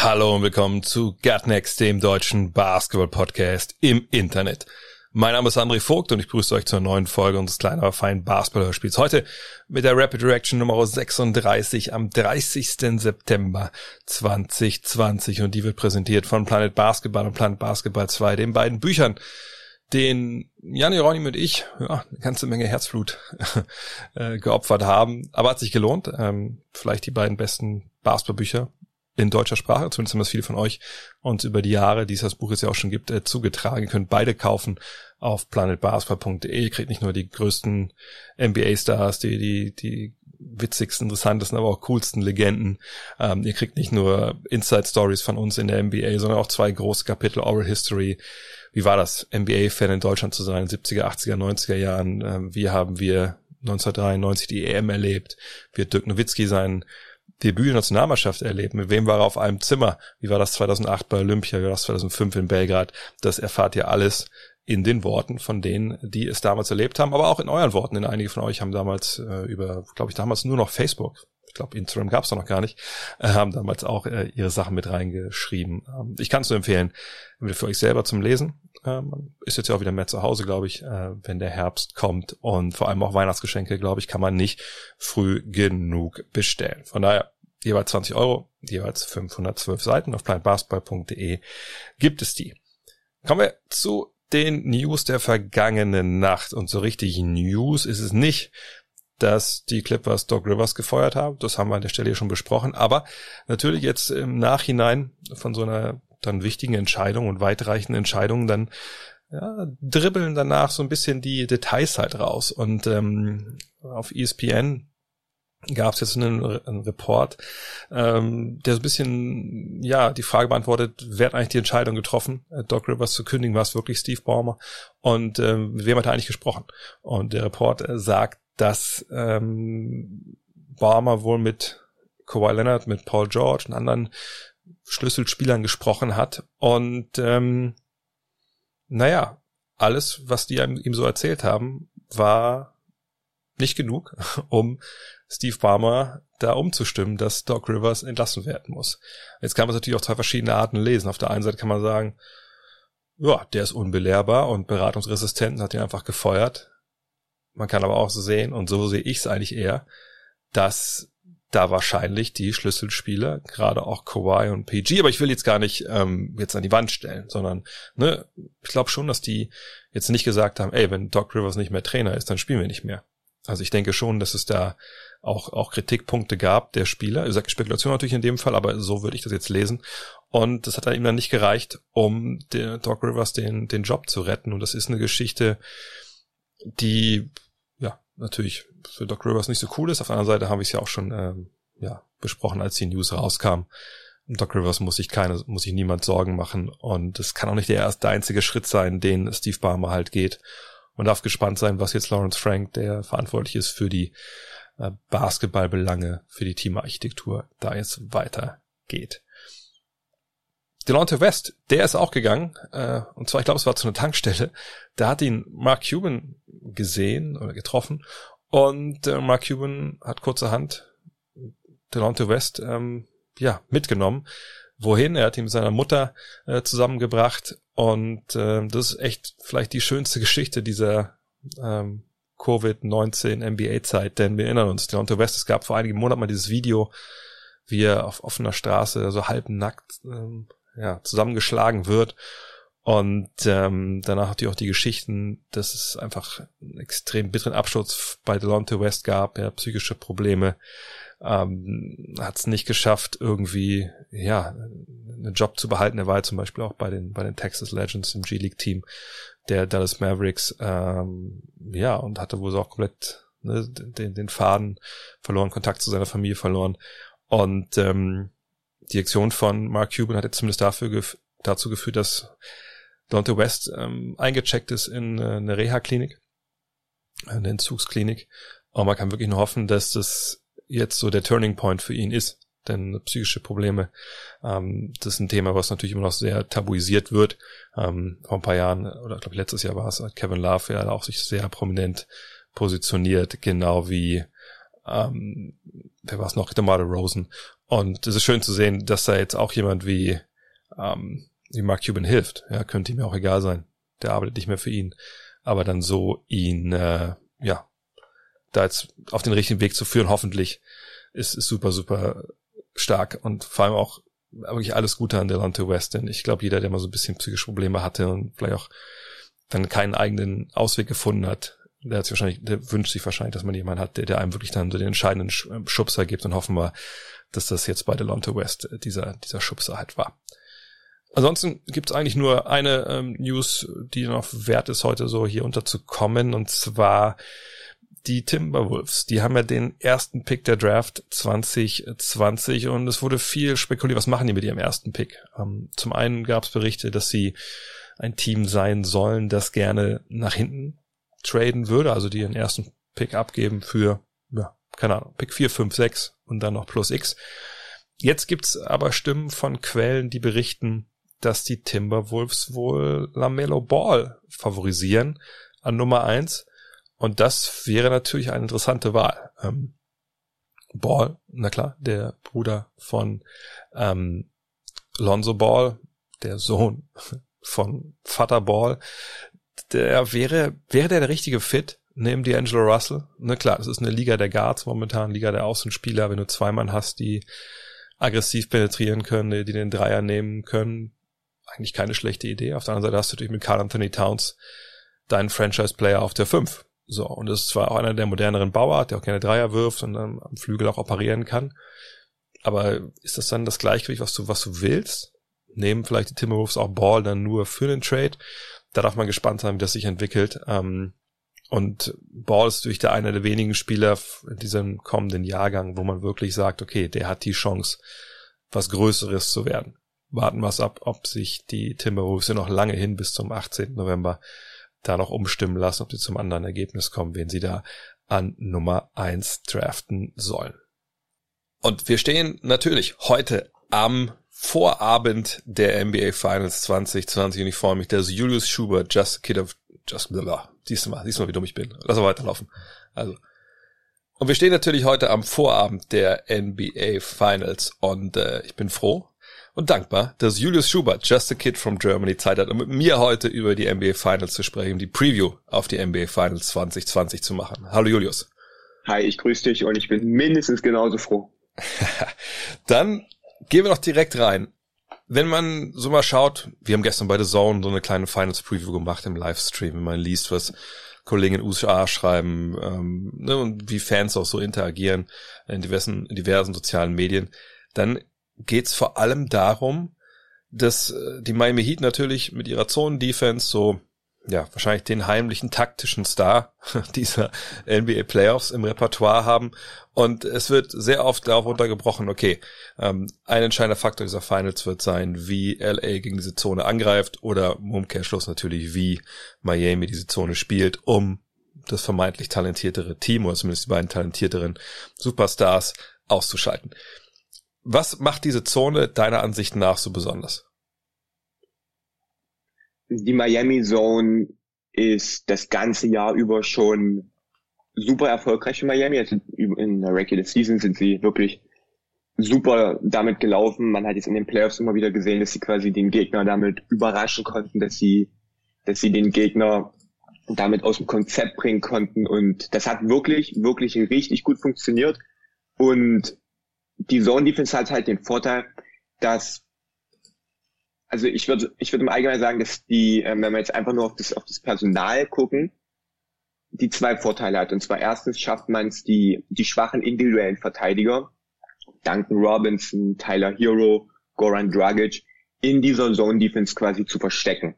Hallo und willkommen zu Gutnext, dem deutschen Basketball-Podcast im Internet. Mein Name ist André Vogt und ich begrüße euch zur neuen Folge unseres kleinen, aber feinen Basketball-Hörspiels. Heute mit der Rapid Reaction Nummer 36 am 30. September 2020 und die wird präsentiert von Planet Basketball und Planet Basketball 2, den beiden Büchern, den Jan Jeronim und ich ja, eine ganze Menge Herzblut äh, geopfert haben. Aber hat sich gelohnt. Ähm, vielleicht die beiden besten Basketballbücher in deutscher Sprache, zumindest haben das viele von euch uns über die Jahre, die es das Buch jetzt ja auch schon gibt, äh, zugetragen. Ihr könnt beide kaufen auf planetbasketball.de. Ihr kriegt nicht nur die größten NBA-Stars, die, die, die witzigsten, interessantesten, aber auch coolsten Legenden. Ähm, ihr kriegt nicht nur Inside-Stories von uns in der NBA, sondern auch zwei große Kapitel Oral History. Wie war das, NBA-Fan in Deutschland zu sein, 70er, 80er, 90er Jahren? Ähm, wie haben wir 1993 die EM erlebt? Hat Dirk Nowitzki sein Debüt in der Nationalmannschaft erlebt. Mit wem war er auf einem Zimmer? Wie war das 2008 bei Olympia? Wie war das 2005 in Belgrad? Das erfahrt ihr alles in den Worten von denen, die es damals erlebt haben, aber auch in euren Worten. Denn einige von euch haben damals äh, über, glaube ich, damals nur noch Facebook. Ich glaube, Instagram gab es noch gar nicht, äh, haben damals auch äh, ihre Sachen mit reingeschrieben. Ähm, ich kann es nur empfehlen, für euch selber zum Lesen. Ähm, ist jetzt ja auch wieder mehr zu Hause, glaube ich, äh, wenn der Herbst kommt. Und vor allem auch Weihnachtsgeschenke, glaube ich, kann man nicht früh genug bestellen. Von daher jeweils 20 Euro, jeweils 512 Seiten auf planetbasketball.de gibt es die. Kommen wir zu den News der vergangenen Nacht. Und so richtig News ist es nicht, dass die Clippers Doc Rivers gefeuert haben. Das haben wir an der Stelle schon besprochen. Aber natürlich jetzt im Nachhinein von so einer dann wichtigen Entscheidung und weitreichenden Entscheidungen dann ja, dribbeln danach so ein bisschen die Details halt raus. Und ähm, auf ESPN gab es jetzt einen, einen Report, ähm, der so ein bisschen ja die Frage beantwortet, wer hat eigentlich die Entscheidung getroffen, äh, Doc Rivers zu kündigen, war es wirklich Steve Ballmer und ähm, wem hat er eigentlich gesprochen? Und der Report äh, sagt, dass ähm, Ballmer wohl mit Kawhi Leonard, mit Paul George und anderen Schlüsselspielern gesprochen hat und ähm, naja, alles, was die ihm so erzählt haben, war nicht genug, um Steve Barmer da umzustimmen, dass Doc Rivers entlassen werden muss. Jetzt kann man es natürlich auf zwei verschiedene Arten lesen. Auf der einen Seite kann man sagen, ja, der ist unbelehrbar und beratungsresistent und hat ihn einfach gefeuert. Man kann aber auch so sehen, und so sehe ich es eigentlich eher, dass da wahrscheinlich die Schlüsselspieler, gerade auch Kawhi und PG, aber ich will jetzt gar nicht ähm, jetzt an die Wand stellen, sondern ne, ich glaube schon, dass die jetzt nicht gesagt haben, ey, wenn Doc Rivers nicht mehr Trainer ist, dann spielen wir nicht mehr. Also ich denke schon, dass es da auch, auch Kritikpunkte gab der Spieler. Ich sage Spekulation natürlich in dem Fall, aber so würde ich das jetzt lesen. Und das hat dann ihm dann nicht gereicht, um der Doc Rivers den, den Job zu retten. Und das ist eine Geschichte, die natürlich für Doc Rivers nicht so cool ist. Auf der anderen Seite habe ich es ja auch schon ähm, ja, besprochen, als die News rauskam. Doc Rivers muss sich keine, muss sich niemand Sorgen machen. Und es kann auch nicht der erste einzige Schritt sein, den Steve Barmer halt geht. Man darf gespannt sein, was jetzt Lawrence Frank, der verantwortlich ist für die äh, Basketballbelange, für die Teamarchitektur, da jetzt weitergeht. Delonte West, der ist auch gegangen, äh, und zwar, ich glaube, es war zu einer Tankstelle. Da hat ihn Mark Cuban gesehen oder getroffen und äh, Mark Cuban hat kurzerhand Delonte West ähm, ja mitgenommen. Wohin? Er hat ihn mit seiner Mutter äh, zusammengebracht und äh, das ist echt vielleicht die schönste Geschichte dieser ähm, Covid-19 NBA-Zeit, denn wir erinnern uns, Delonte West, es gab vor einigen Monaten mal dieses Video, wie er auf offener Straße so halb nackt ähm, ja, zusammengeschlagen wird. Und ähm, danach natürlich auch die Geschichten, dass es einfach einen extrem bitteren Absturz bei Delonte West gab, ja, psychische Probleme, ähm, hat es nicht geschafft, irgendwie ja einen Job zu behalten. Er war ja zum Beispiel auch bei den bei den Texas Legends im G League Team der Dallas Mavericks, ähm, ja und hatte wohl so auch komplett ne, den, den Faden verloren, Kontakt zu seiner Familie verloren und ähm, die Aktion von Mark Cuban hat jetzt zumindest dafür gef dazu geführt, dass Dante West ähm, eingecheckt ist in äh, eine Reha-Klinik, eine Entzugsklinik. Und man kann wirklich nur hoffen, dass das jetzt so der Turning Point für ihn ist. Denn psychische Probleme, ähm, das ist ein Thema, was natürlich immer noch sehr tabuisiert wird. Ähm, vor ein paar Jahren, oder glaube ich letztes Jahr war es, hat Kevin Love ja auch sich sehr prominent positioniert, genau wie ähm, wer war es noch, DeMar Rosen. Und es ist schön zu sehen, dass da jetzt auch jemand wie, ähm, wie Mark Cuban hilft. Ja, könnte ihm ja auch egal sein. Der arbeitet nicht mehr für ihn. Aber dann so ihn, äh, ja, da jetzt auf den richtigen Weg zu führen, hoffentlich, ist, ist super, super stark und vor allem auch wirklich alles Gute an Delonte West, denn ich glaube, jeder, der mal so ein bisschen psychische Probleme hatte und vielleicht auch dann keinen eigenen Ausweg gefunden hat, der hat sich wahrscheinlich, der wünscht sich wahrscheinlich, dass man jemanden hat, der, der einem wirklich dann so den entscheidenden ähm, Schubser gibt und hoffen wir, dass das jetzt bei Delonte West äh, dieser, dieser Schubser halt war. Ansonsten gibt es eigentlich nur eine ähm, News, die noch wert ist, heute so hier unterzukommen, und zwar die Timberwolves, die haben ja den ersten Pick der Draft 2020 und es wurde viel spekuliert, was machen die mit ihrem ersten Pick? Ähm, zum einen gab es Berichte, dass sie ein Team sein sollen, das gerne nach hinten traden würde, also die ihren ersten Pick abgeben für, ja, keine Ahnung, Pick 4, 5, 6 und dann noch plus X. Jetzt gibt's aber Stimmen von Quellen, die berichten, dass die Timberwolves wohl Lamello Ball favorisieren an Nummer eins und das wäre natürlich eine interessante Wahl. Ähm, Ball, na klar, der Bruder von ähm, Lonzo Ball, der Sohn von Vater Ball, der wäre, wäre der der richtige Fit neben D'Angelo Russell? Na klar, das ist eine Liga der Guards momentan, Liga der Außenspieler, wenn du zwei Mann hast, die aggressiv penetrieren können, die den Dreier nehmen können, eigentlich keine schlechte Idee. Auf der anderen Seite hast du natürlich mit Carl Anthony Towns deinen Franchise-Player auf der 5. So, und das ist zwar auch einer der moderneren Bauer, der auch gerne Dreier wirft und dann am Flügel auch operieren kann. Aber ist das dann das Gleichgewicht, was du, was du willst? Nehmen vielleicht die Timberwolves auch Ball dann nur für den Trade? Da darf man gespannt sein, wie das sich entwickelt. Ähm, und Ball ist durch der einer der wenigen Spieler in diesem kommenden Jahrgang, wo man wirklich sagt, okay, der hat die Chance, was Größeres zu werden. Warten wir es ab, ob sich die Timberwolves ja noch lange hin bis zum 18. November da noch umstimmen lassen, ob sie zum anderen Ergebnis kommen, wen sie da an Nummer eins draften sollen. Und wir stehen natürlich heute am Vorabend der NBA Finals 2020 und ich freue mich, dass Julius Schubert, Just Kid of Just blah, siehst du mal, siehst du mal, wie dumm ich bin. Lass mal weiterlaufen. Also. Und wir stehen natürlich heute am Vorabend der NBA Finals und äh, ich bin froh, und dankbar, dass Julius Schubert, Just a Kid from Germany, Zeit hat, um mit mir heute über die NBA Finals zu sprechen, die Preview auf die NBA Finals 2020 zu machen. Hallo Julius. Hi, ich grüße dich und ich bin mindestens genauso froh. Dann gehen wir doch direkt rein. Wenn man so mal schaut, wir haben gestern bei The Zone so eine kleine Finals Preview gemacht im Livestream, wenn man liest, was Kollegen in USA schreiben ähm, ne, und wie Fans auch so interagieren in diversen, in diversen sozialen Medien, dann geht es vor allem darum, dass äh, die Miami Heat natürlich mit ihrer Zonen-Defense so ja, wahrscheinlich den heimlichen taktischen Star dieser NBA Playoffs im Repertoire haben. Und es wird sehr oft darauf runtergebrochen, okay, ähm, ein entscheidender Faktor dieser Finals wird sein, wie LA gegen diese Zone angreift oder im Umkehrschluss natürlich, wie Miami diese Zone spielt, um das vermeintlich talentiertere Team oder zumindest die beiden talentierteren Superstars auszuschalten. Was macht diese Zone deiner Ansicht nach so besonders? Die Miami Zone ist das ganze Jahr über schon super erfolgreich für Miami. Also in der Regular Season sind sie wirklich super damit gelaufen. Man hat jetzt in den Playoffs immer wieder gesehen, dass sie quasi den Gegner damit überraschen konnten, dass sie, dass sie den Gegner damit aus dem Konzept bringen konnten. Und das hat wirklich, wirklich richtig gut funktioniert. Und die Zone Defense hat halt den Vorteil, dass also ich würde ich würde im Allgemeinen sagen, dass die, ähm, wenn wir jetzt einfach nur auf das auf das Personal gucken, die zwei Vorteile hat. Und zwar erstens schafft man es, die die schwachen individuellen Verteidiger, Duncan Robinson, Tyler Hero, Goran Dragic, in dieser Zone Defense quasi zu verstecken.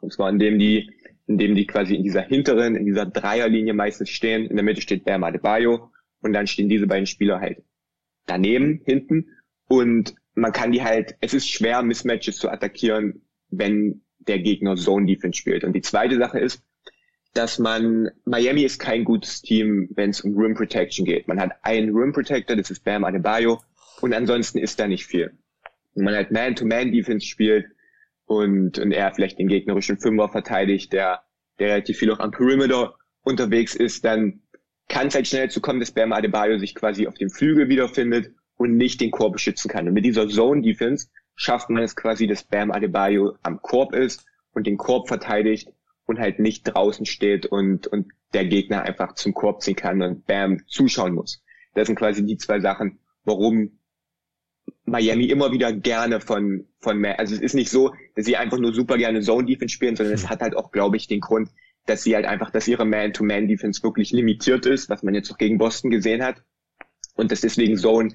Und zwar indem die indem die quasi in dieser hinteren, in dieser Dreierlinie meistens stehen. In der Mitte steht Bam Adebayo und dann stehen diese beiden Spieler halt daneben, hinten. Und man kann die halt, es ist schwer, Mismatches zu attackieren, wenn der Gegner Zone Defense spielt. Und die zweite Sache ist, dass man, Miami ist kein gutes Team, wenn es um Rim Protection geht. Man hat einen Rim Protector, das ist Bam Adebayo, und ansonsten ist da nicht viel. Wenn man halt Man-to-Man-Defense spielt und, und er vielleicht den gegnerischen Fünfer verteidigt, der, der relativ viel auch am Perimeter unterwegs ist, dann kann es halt schnell zu kommen, dass Bam Adebayo sich quasi auf dem Flügel wiederfindet und nicht den Korb beschützen kann. Und mit dieser Zone-Defense schafft man es quasi, dass Bam Adebayo am Korb ist und den Korb verteidigt und halt nicht draußen steht und, und der Gegner einfach zum Korb ziehen kann und Bam zuschauen muss. Das sind quasi die zwei Sachen, warum Miami immer wieder gerne von, von mehr, also es ist nicht so, dass sie einfach nur super gerne Zone Defense spielen, sondern es hm. hat halt auch, glaube ich, den Grund, dass sie halt einfach, dass ihre Man-to-Man-Defense wirklich limitiert ist, was man jetzt auch gegen Boston gesehen hat. Und dass deswegen Zone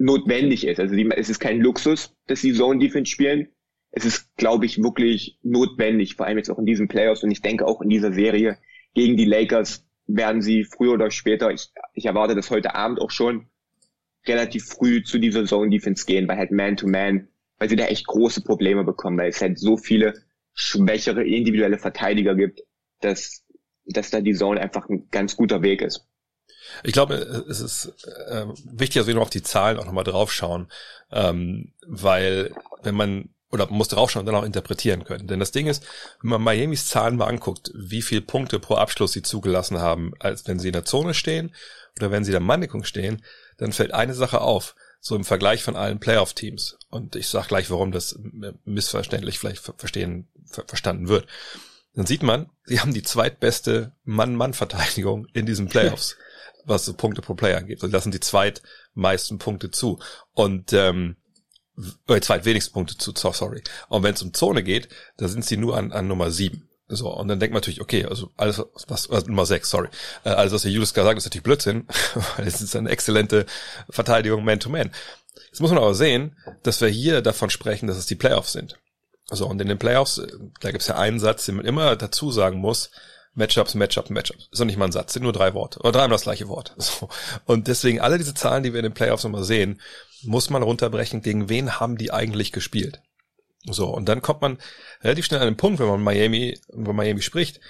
notwendig ist. Also die, es ist kein Luxus, dass sie Zone Defense spielen. Es ist, glaube ich, wirklich notwendig, vor allem jetzt auch in diesen Playoffs und ich denke auch in dieser Serie gegen die Lakers werden sie früher oder später, ich, ich erwarte das heute Abend auch schon, relativ früh zu dieser Zone Defense gehen, weil halt Man to Man, weil sie da echt große Probleme bekommen, weil es halt so viele schwächere individuelle Verteidiger gibt, dass, dass da die Zone einfach ein ganz guter Weg ist. Ich glaube, es ist äh, wichtig, dass wir noch auf die Zahlen auch nochmal draufschauen, ähm, weil wenn man oder man muss draufschauen und dann auch interpretieren können. Denn das Ding ist, wenn man Miamis Zahlen mal anguckt, wie viel Punkte pro Abschluss sie zugelassen haben, als wenn sie in der Zone stehen oder wenn sie in der Manndeckung stehen, dann fällt eine Sache auf, so im Vergleich von allen Playoff-Teams. Und ich sag gleich, warum das missverständlich vielleicht verstehen, ver verstanden wird. Dann sieht man, sie haben die zweitbeste Mann-Mann-Verteidigung in diesen Playoffs, was so Punkte pro Player angeht. Und lassen die zweitmeisten Punkte zu. Und ähm, äh, zweitwenigsten Punkte zu, sorry. Und wenn es um Zone geht, da sind sie nur an, an Nummer sieben. So, und dann denkt man natürlich, okay, also alles, was, also Nummer sechs, sorry. Äh, alles, was der Julius gerade sagt, ist natürlich Blödsinn, weil es ist eine exzellente Verteidigung Man-to-Man. Jetzt muss man aber sehen, dass wir hier davon sprechen, dass es die Playoffs sind. So, und in den Playoffs, äh, da gibt's ja einen Satz, den man immer dazu sagen muss, Matchups, Matchup, Matchups. Ist doch nicht mal ein Satz, sind nur drei Worte. Oder dreimal das gleiche Wort. So. Und deswegen alle diese Zahlen, die wir in den Playoffs immer sehen, muss man runterbrechen, gegen wen haben die eigentlich gespielt. So, und dann kommt man relativ schnell an den Punkt, wenn man Miami, über Miami spricht,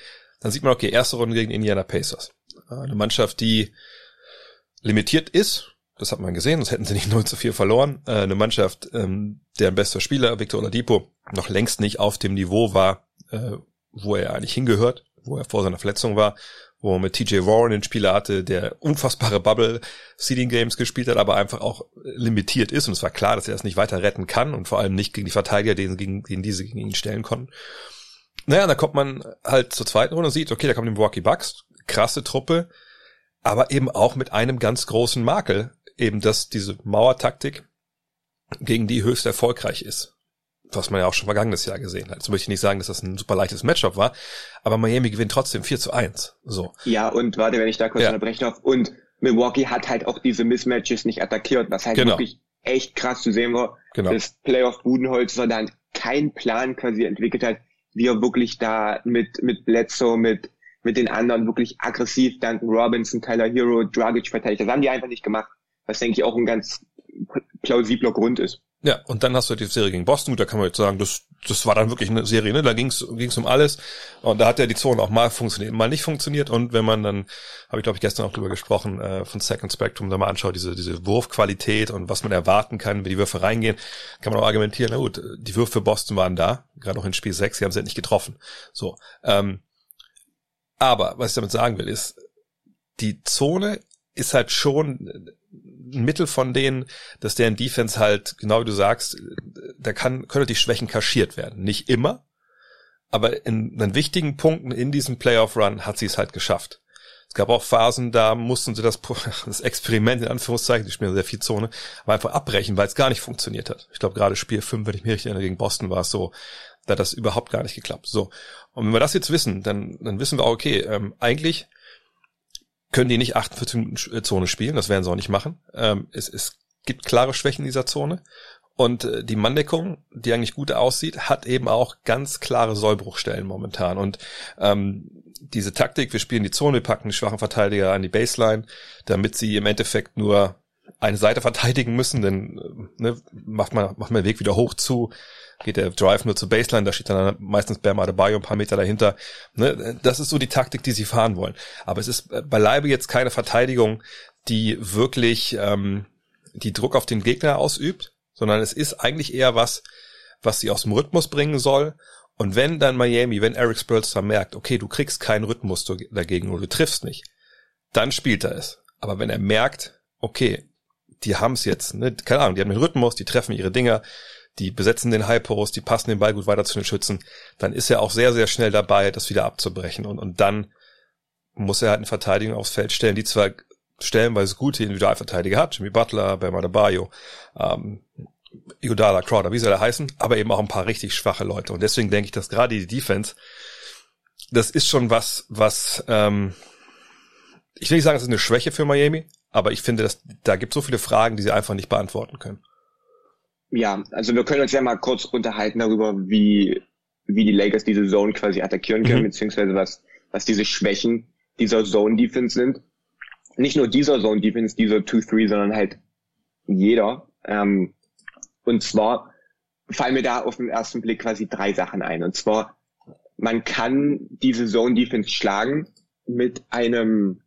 dann sieht man, okay, erste Runde gegen Indiana Pacers. Eine Mannschaft, die limitiert ist, das hat man gesehen, das hätten sie nicht 0 zu 4 verloren. Äh, eine Mannschaft, ähm, deren bester Spieler, Victor Oladipo, noch längst nicht auf dem Niveau war, äh, wo er eigentlich hingehört, wo er vor seiner Verletzung war wo man mit TJ Warren den Spieler hatte, der unfassbare Bubble Seeding Games gespielt hat, aber einfach auch limitiert ist. Und es war klar, dass er es nicht weiter retten kann und vor allem nicht gegen die Verteidiger, den, gegen, gegen diese gegen ihn stellen konnten. Naja, da kommt man halt zur zweiten Runde und sieht, okay, da kommen die Milwaukee Bucks, krasse Truppe, aber eben auch mit einem ganz großen Makel, eben dass diese Mauertaktik gegen die höchst erfolgreich ist was man ja auch schon vergangenes Jahr gesehen hat. Jetzt möchte ich nicht sagen, dass das ein super leichtes Matchup war, aber Miami gewinnt trotzdem 4 zu 1. So. Ja, und warte, wenn ich da kurz ja. unterbrechen darf. Und Milwaukee hat halt auch diese Mismatches nicht attackiert, was halt genau. wirklich echt krass zu sehen war. Genau. Das Playoff Budenholzer dann keinen Plan quasi entwickelt hat, wie er wirklich da mit, mit Bledsoe, mit, mit den anderen wirklich aggressiv Duncan Robinson, Tyler Hero, Dragic verteidigt. Das haben die einfach nicht gemacht. Was denke ich auch ein ganz plausibler Grund ist. Ja, und dann hast du die Serie gegen Boston. Gut, da kann man jetzt sagen, das, das war dann wirklich eine Serie, ne? Da ging's ging's um alles. Und da hat ja die Zone auch mal funktioniert, mal nicht funktioniert. Und wenn man dann, habe ich glaube ich gestern auch drüber gesprochen, äh, von Second Spectrum, da mal anschaut, diese, diese Wurfqualität und was man erwarten kann, wie die Würfe reingehen, kann man auch argumentieren, na gut, die Würfe für Boston waren da, gerade auch in Spiel 6, sie haben sie halt nicht getroffen. So. Ähm, aber was ich damit sagen will, ist, die Zone ist halt schon ein Mittel von denen, dass deren Defense halt, genau wie du sagst, da kann, können die Schwächen kaschiert werden. Nicht immer, aber in den wichtigen Punkten in diesem Playoff-Run hat sie es halt geschafft. Es gab auch Phasen, da mussten sie das, das Experiment in Anführungszeichen, die spielen sehr viel Zone, aber einfach abbrechen, weil es gar nicht funktioniert hat. Ich glaube, gerade Spiel 5, wenn ich mich richtig erinnere, gegen Boston war es so, da hat das überhaupt gar nicht geklappt. So. Und wenn wir das jetzt wissen, dann, dann wissen wir auch, okay, ähm, eigentlich können die nicht 48 Minuten äh, Zone spielen, das werden sie auch nicht machen. Ähm, es, es gibt klare Schwächen in dieser Zone. Und äh, die Manndeckung, die eigentlich gut aussieht, hat eben auch ganz klare Sollbruchstellen momentan. Und ähm, diese Taktik, wir spielen die Zone, wir packen die schwachen Verteidiger an die Baseline, damit sie im Endeffekt nur eine Seite verteidigen müssen, denn äh, ne, macht man macht man den Weg wieder hoch zu geht der Drive nur zur Baseline, da steht dann meistens Bam Adebayo ein paar Meter dahinter. Ne? Das ist so die Taktik, die sie fahren wollen. Aber es ist beileibe jetzt keine Verteidigung, die wirklich ähm, die Druck auf den Gegner ausübt, sondern es ist eigentlich eher was, was sie aus dem Rhythmus bringen soll. Und wenn dann Miami, wenn Eric Spurlster merkt, okay, du kriegst keinen Rhythmus dagegen oder du triffst nicht, dann spielt er es. Aber wenn er merkt, okay, die haben es jetzt, ne, keine Ahnung, die haben den Rhythmus, die treffen ihre Dinger, die besetzen den High Post, die passen den Ball gut weiter zu den Schützen, dann ist er auch sehr, sehr schnell dabei, das wieder abzubrechen. Und, und dann muss er halt eine Verteidigung aufs Feld stellen, die zwar stellenweise gute Individualverteidiger hat, Jimmy Butler, Bam Adebayo, ähm, Iguodala, Crowder, wie soll er heißen, aber eben auch ein paar richtig schwache Leute. Und deswegen denke ich, dass gerade die Defense, das ist schon was, was, ähm, ich will nicht sagen, es ist eine Schwäche für Miami, aber ich finde, dass da gibt so viele Fragen, die sie einfach nicht beantworten können. Ja, also wir können uns ja mal kurz unterhalten darüber, wie, wie die Lakers diese Zone quasi attackieren können, mhm. beziehungsweise was, was diese Schwächen dieser Zone Defense sind. Nicht nur dieser Zone Defense, dieser 2-3, sondern halt jeder. Ähm, und zwar fallen mir da auf den ersten Blick quasi drei Sachen ein. Und zwar, man kann diese Zone Defense schlagen mit einem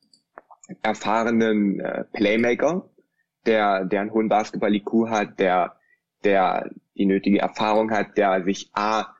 erfahrenen äh, Playmaker, der, der einen hohen Basketball-IQ hat, der, der die nötige Erfahrung hat, der sich A,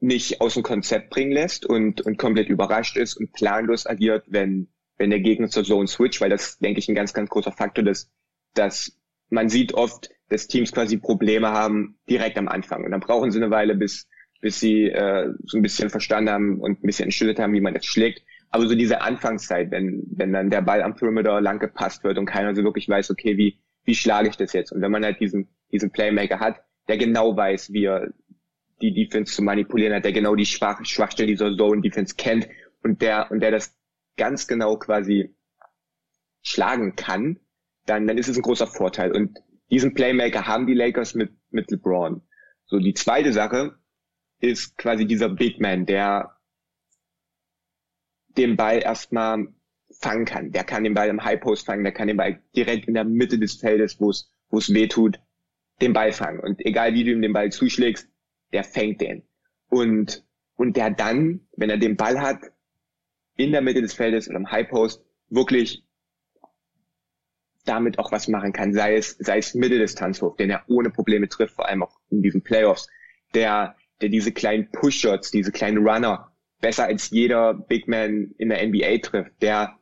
nicht aus dem Konzept bringen lässt und, und komplett überrascht ist und planlos agiert, wenn, wenn der Gegner zur Zone switcht, weil das, denke ich, ein ganz, ganz großer Faktor ist, dass man sieht oft, dass Teams quasi Probleme haben direkt am Anfang. Und dann brauchen sie eine Weile, bis, bis sie äh, so ein bisschen verstanden haben und ein bisschen entschlüsselt haben, wie man das schlägt. Aber so diese Anfangszeit, wenn, wenn dann der Ball am Perimeter lang gepasst wird und keiner so wirklich weiß, okay, wie, wie schlage ich das jetzt? Und wenn man halt diesen, diesen Playmaker hat, der genau weiß, wie er die Defense zu manipulieren hat, der genau die Schwach Schwachstelle dieser Zone Defense kennt und der, und der das ganz genau quasi schlagen kann, dann, dann ist es ein großer Vorteil. Und diesen Playmaker haben die Lakers mit, mit LeBron. So, die zweite Sache ist quasi dieser Big Man, der den Ball erstmal fangen kann. Der kann den Ball im High Post fangen, der kann den Ball direkt in der Mitte des Feldes, wo es wo es weh tut, den Ball fangen. Und egal wie du ihm den Ball zuschlägst, der fängt den. Und und der dann, wenn er den Ball hat, in der Mitte des Feldes oder im High Post, wirklich damit auch was machen kann, sei es, sei es Mitteldistanzwurf, den er ohne Probleme trifft, vor allem auch in diesen Playoffs, der, der diese kleinen Push-Shots, diese kleinen Runner besser als jeder Big Man in der NBA trifft, der,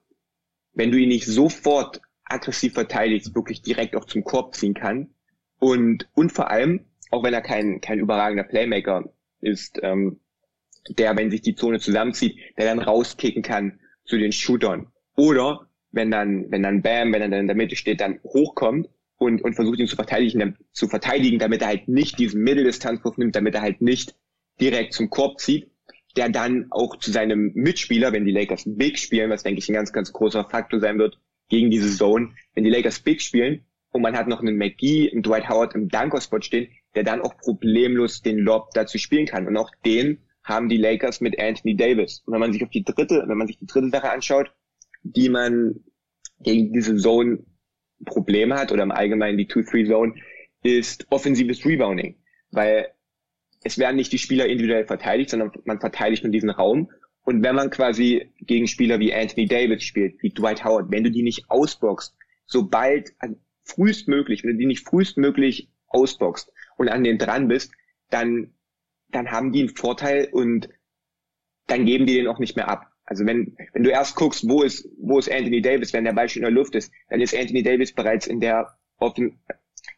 wenn du ihn nicht sofort aggressiv verteidigst, wirklich direkt auch zum Korb ziehen kann. Und, und vor allem, auch wenn er kein, kein überragender Playmaker ist, ähm, der, wenn sich die Zone zusammenzieht, der dann rauskicken kann zu den Shootern. Oder wenn dann, wenn dann Bam, wenn er dann in der Mitte steht, dann hochkommt und, und versucht ihn zu verteidigen, zu verteidigen, damit er halt nicht diesen Mitteldistanzwurf nimmt, damit er halt nicht direkt zum Korb zieht, der dann auch zu seinem Mitspieler, wenn die Lakers Big spielen, was denke ich ein ganz, ganz großer Faktor sein wird, gegen diese Zone, wenn die Lakers Big spielen und man hat noch einen McGee, einen Dwight Howard im Dunker-Spot stehen, der dann auch problemlos den Lob dazu spielen kann. Und auch den haben die Lakers mit Anthony Davis. Und wenn man sich auf die dritte, wenn man sich die dritte Sache anschaut, die man gegen diese Zone Probleme hat oder im Allgemeinen die 2-3-Zone, ist offensives Rebounding. Weil es werden nicht die Spieler individuell verteidigt, sondern man verteidigt nur diesen Raum. Und wenn man quasi gegen Spieler wie Anthony Davis spielt, wie Dwight Howard, wenn du die nicht ausboxt, sobald, also frühestmöglich, wenn du die nicht frühestmöglich ausboxt und an den dran bist, dann, dann haben die einen Vorteil und dann geben die den auch nicht mehr ab. Also wenn, wenn du erst guckst, wo ist, wo ist Anthony Davis, wenn der Ball schon in der Luft ist, dann ist Anthony Davis bereits in der,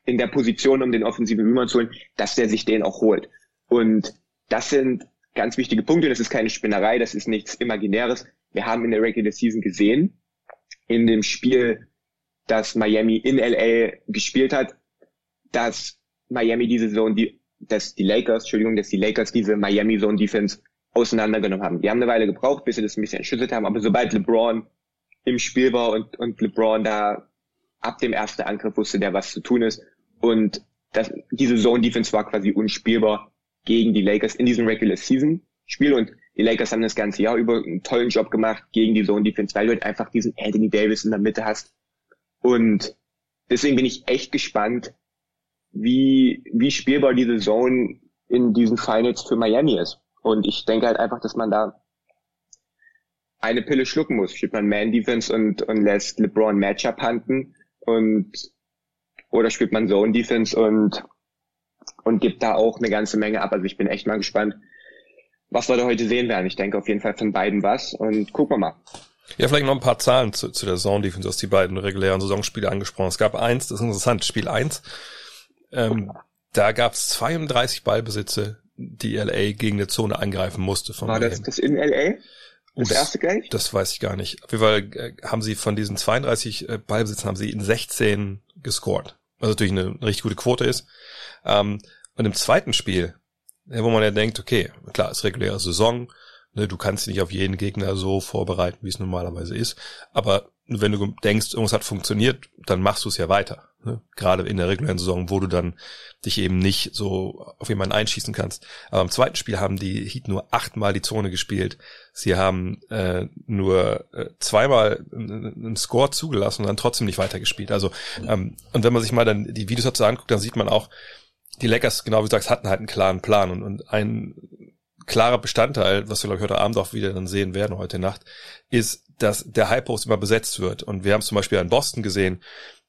in der Position, um den offensiven Rebound zu holen, dass der sich den auch holt. Und das sind ganz wichtige Punkte. Das ist keine Spinnerei, das ist nichts Imaginäres. Wir haben in der Regular Season gesehen, in dem Spiel, das Miami in LA gespielt hat, dass Miami diese Zone, die, dass die Lakers, Entschuldigung, dass die Lakers diese Miami Zone Defense auseinandergenommen haben. Die haben eine Weile gebraucht, bis sie das ein bisschen entschlüsselt haben, aber sobald LeBron im Spiel war und, und LeBron da ab dem ersten Angriff wusste der, was zu tun ist und das, diese Zone Defense war quasi unspielbar gegen die Lakers in diesem Regular Season Spiel und die Lakers haben das ganze Jahr über einen tollen Job gemacht gegen die Zone Defense, weil du halt einfach diesen Anthony Davis in der Mitte hast. Und deswegen bin ich echt gespannt, wie, wie spielbar diese Zone in diesen Finals für Miami ist. Und ich denke halt einfach, dass man da eine Pille schlucken muss. Spielt man Man-Defense und, und lässt LeBron Matchup handeln und oder spielt man Zone-Defense und und gibt da auch eine ganze Menge ab. Also ich bin echt mal gespannt, was wir da heute sehen werden. Ich denke auf jeden Fall von beiden was und gucken wir mal. Ja, vielleicht noch ein paar Zahlen zu, zu der Zone Defense, aus die beiden regulären Saisonspiele angesprochen. Es gab eins, das ist interessant, Spiel eins. Ähm, da gab es 32 Ballbesitze, die LA gegen eine Zone angreifen musste. Von War das, das in LA? Das, das erste gleich? Das weiß ich gar nicht. Auf jeden Fall äh, haben sie von diesen 32 äh, Ballbesitzen haben sie in 16 gescored. Was natürlich eine richtig gute Quote ist. Ähm, und im zweiten Spiel, wo man ja denkt, okay, klar, ist reguläre Saison, ne, du kannst dich nicht auf jeden Gegner so vorbereiten, wie es normalerweise ist. Aber wenn du denkst, irgendwas hat funktioniert, dann machst du es ja weiter. Ne? Gerade in der regulären Saison, wo du dann dich eben nicht so auf jemanden einschießen kannst. Aber im zweiten Spiel haben die Heat nur achtmal die Zone gespielt. Sie haben äh, nur äh, zweimal einen Score zugelassen und dann trotzdem nicht weitergespielt. Also ähm, und wenn man sich mal dann die Videos dazu anguckt, dann sieht man auch, die Lakers, genau wie du sagst, hatten halt einen klaren Plan und, und ein klarer Bestandteil, was wir glaube ich heute Abend auch wieder dann sehen werden, heute Nacht, ist, dass der High Post immer besetzt wird. Und wir haben zum Beispiel in Boston gesehen,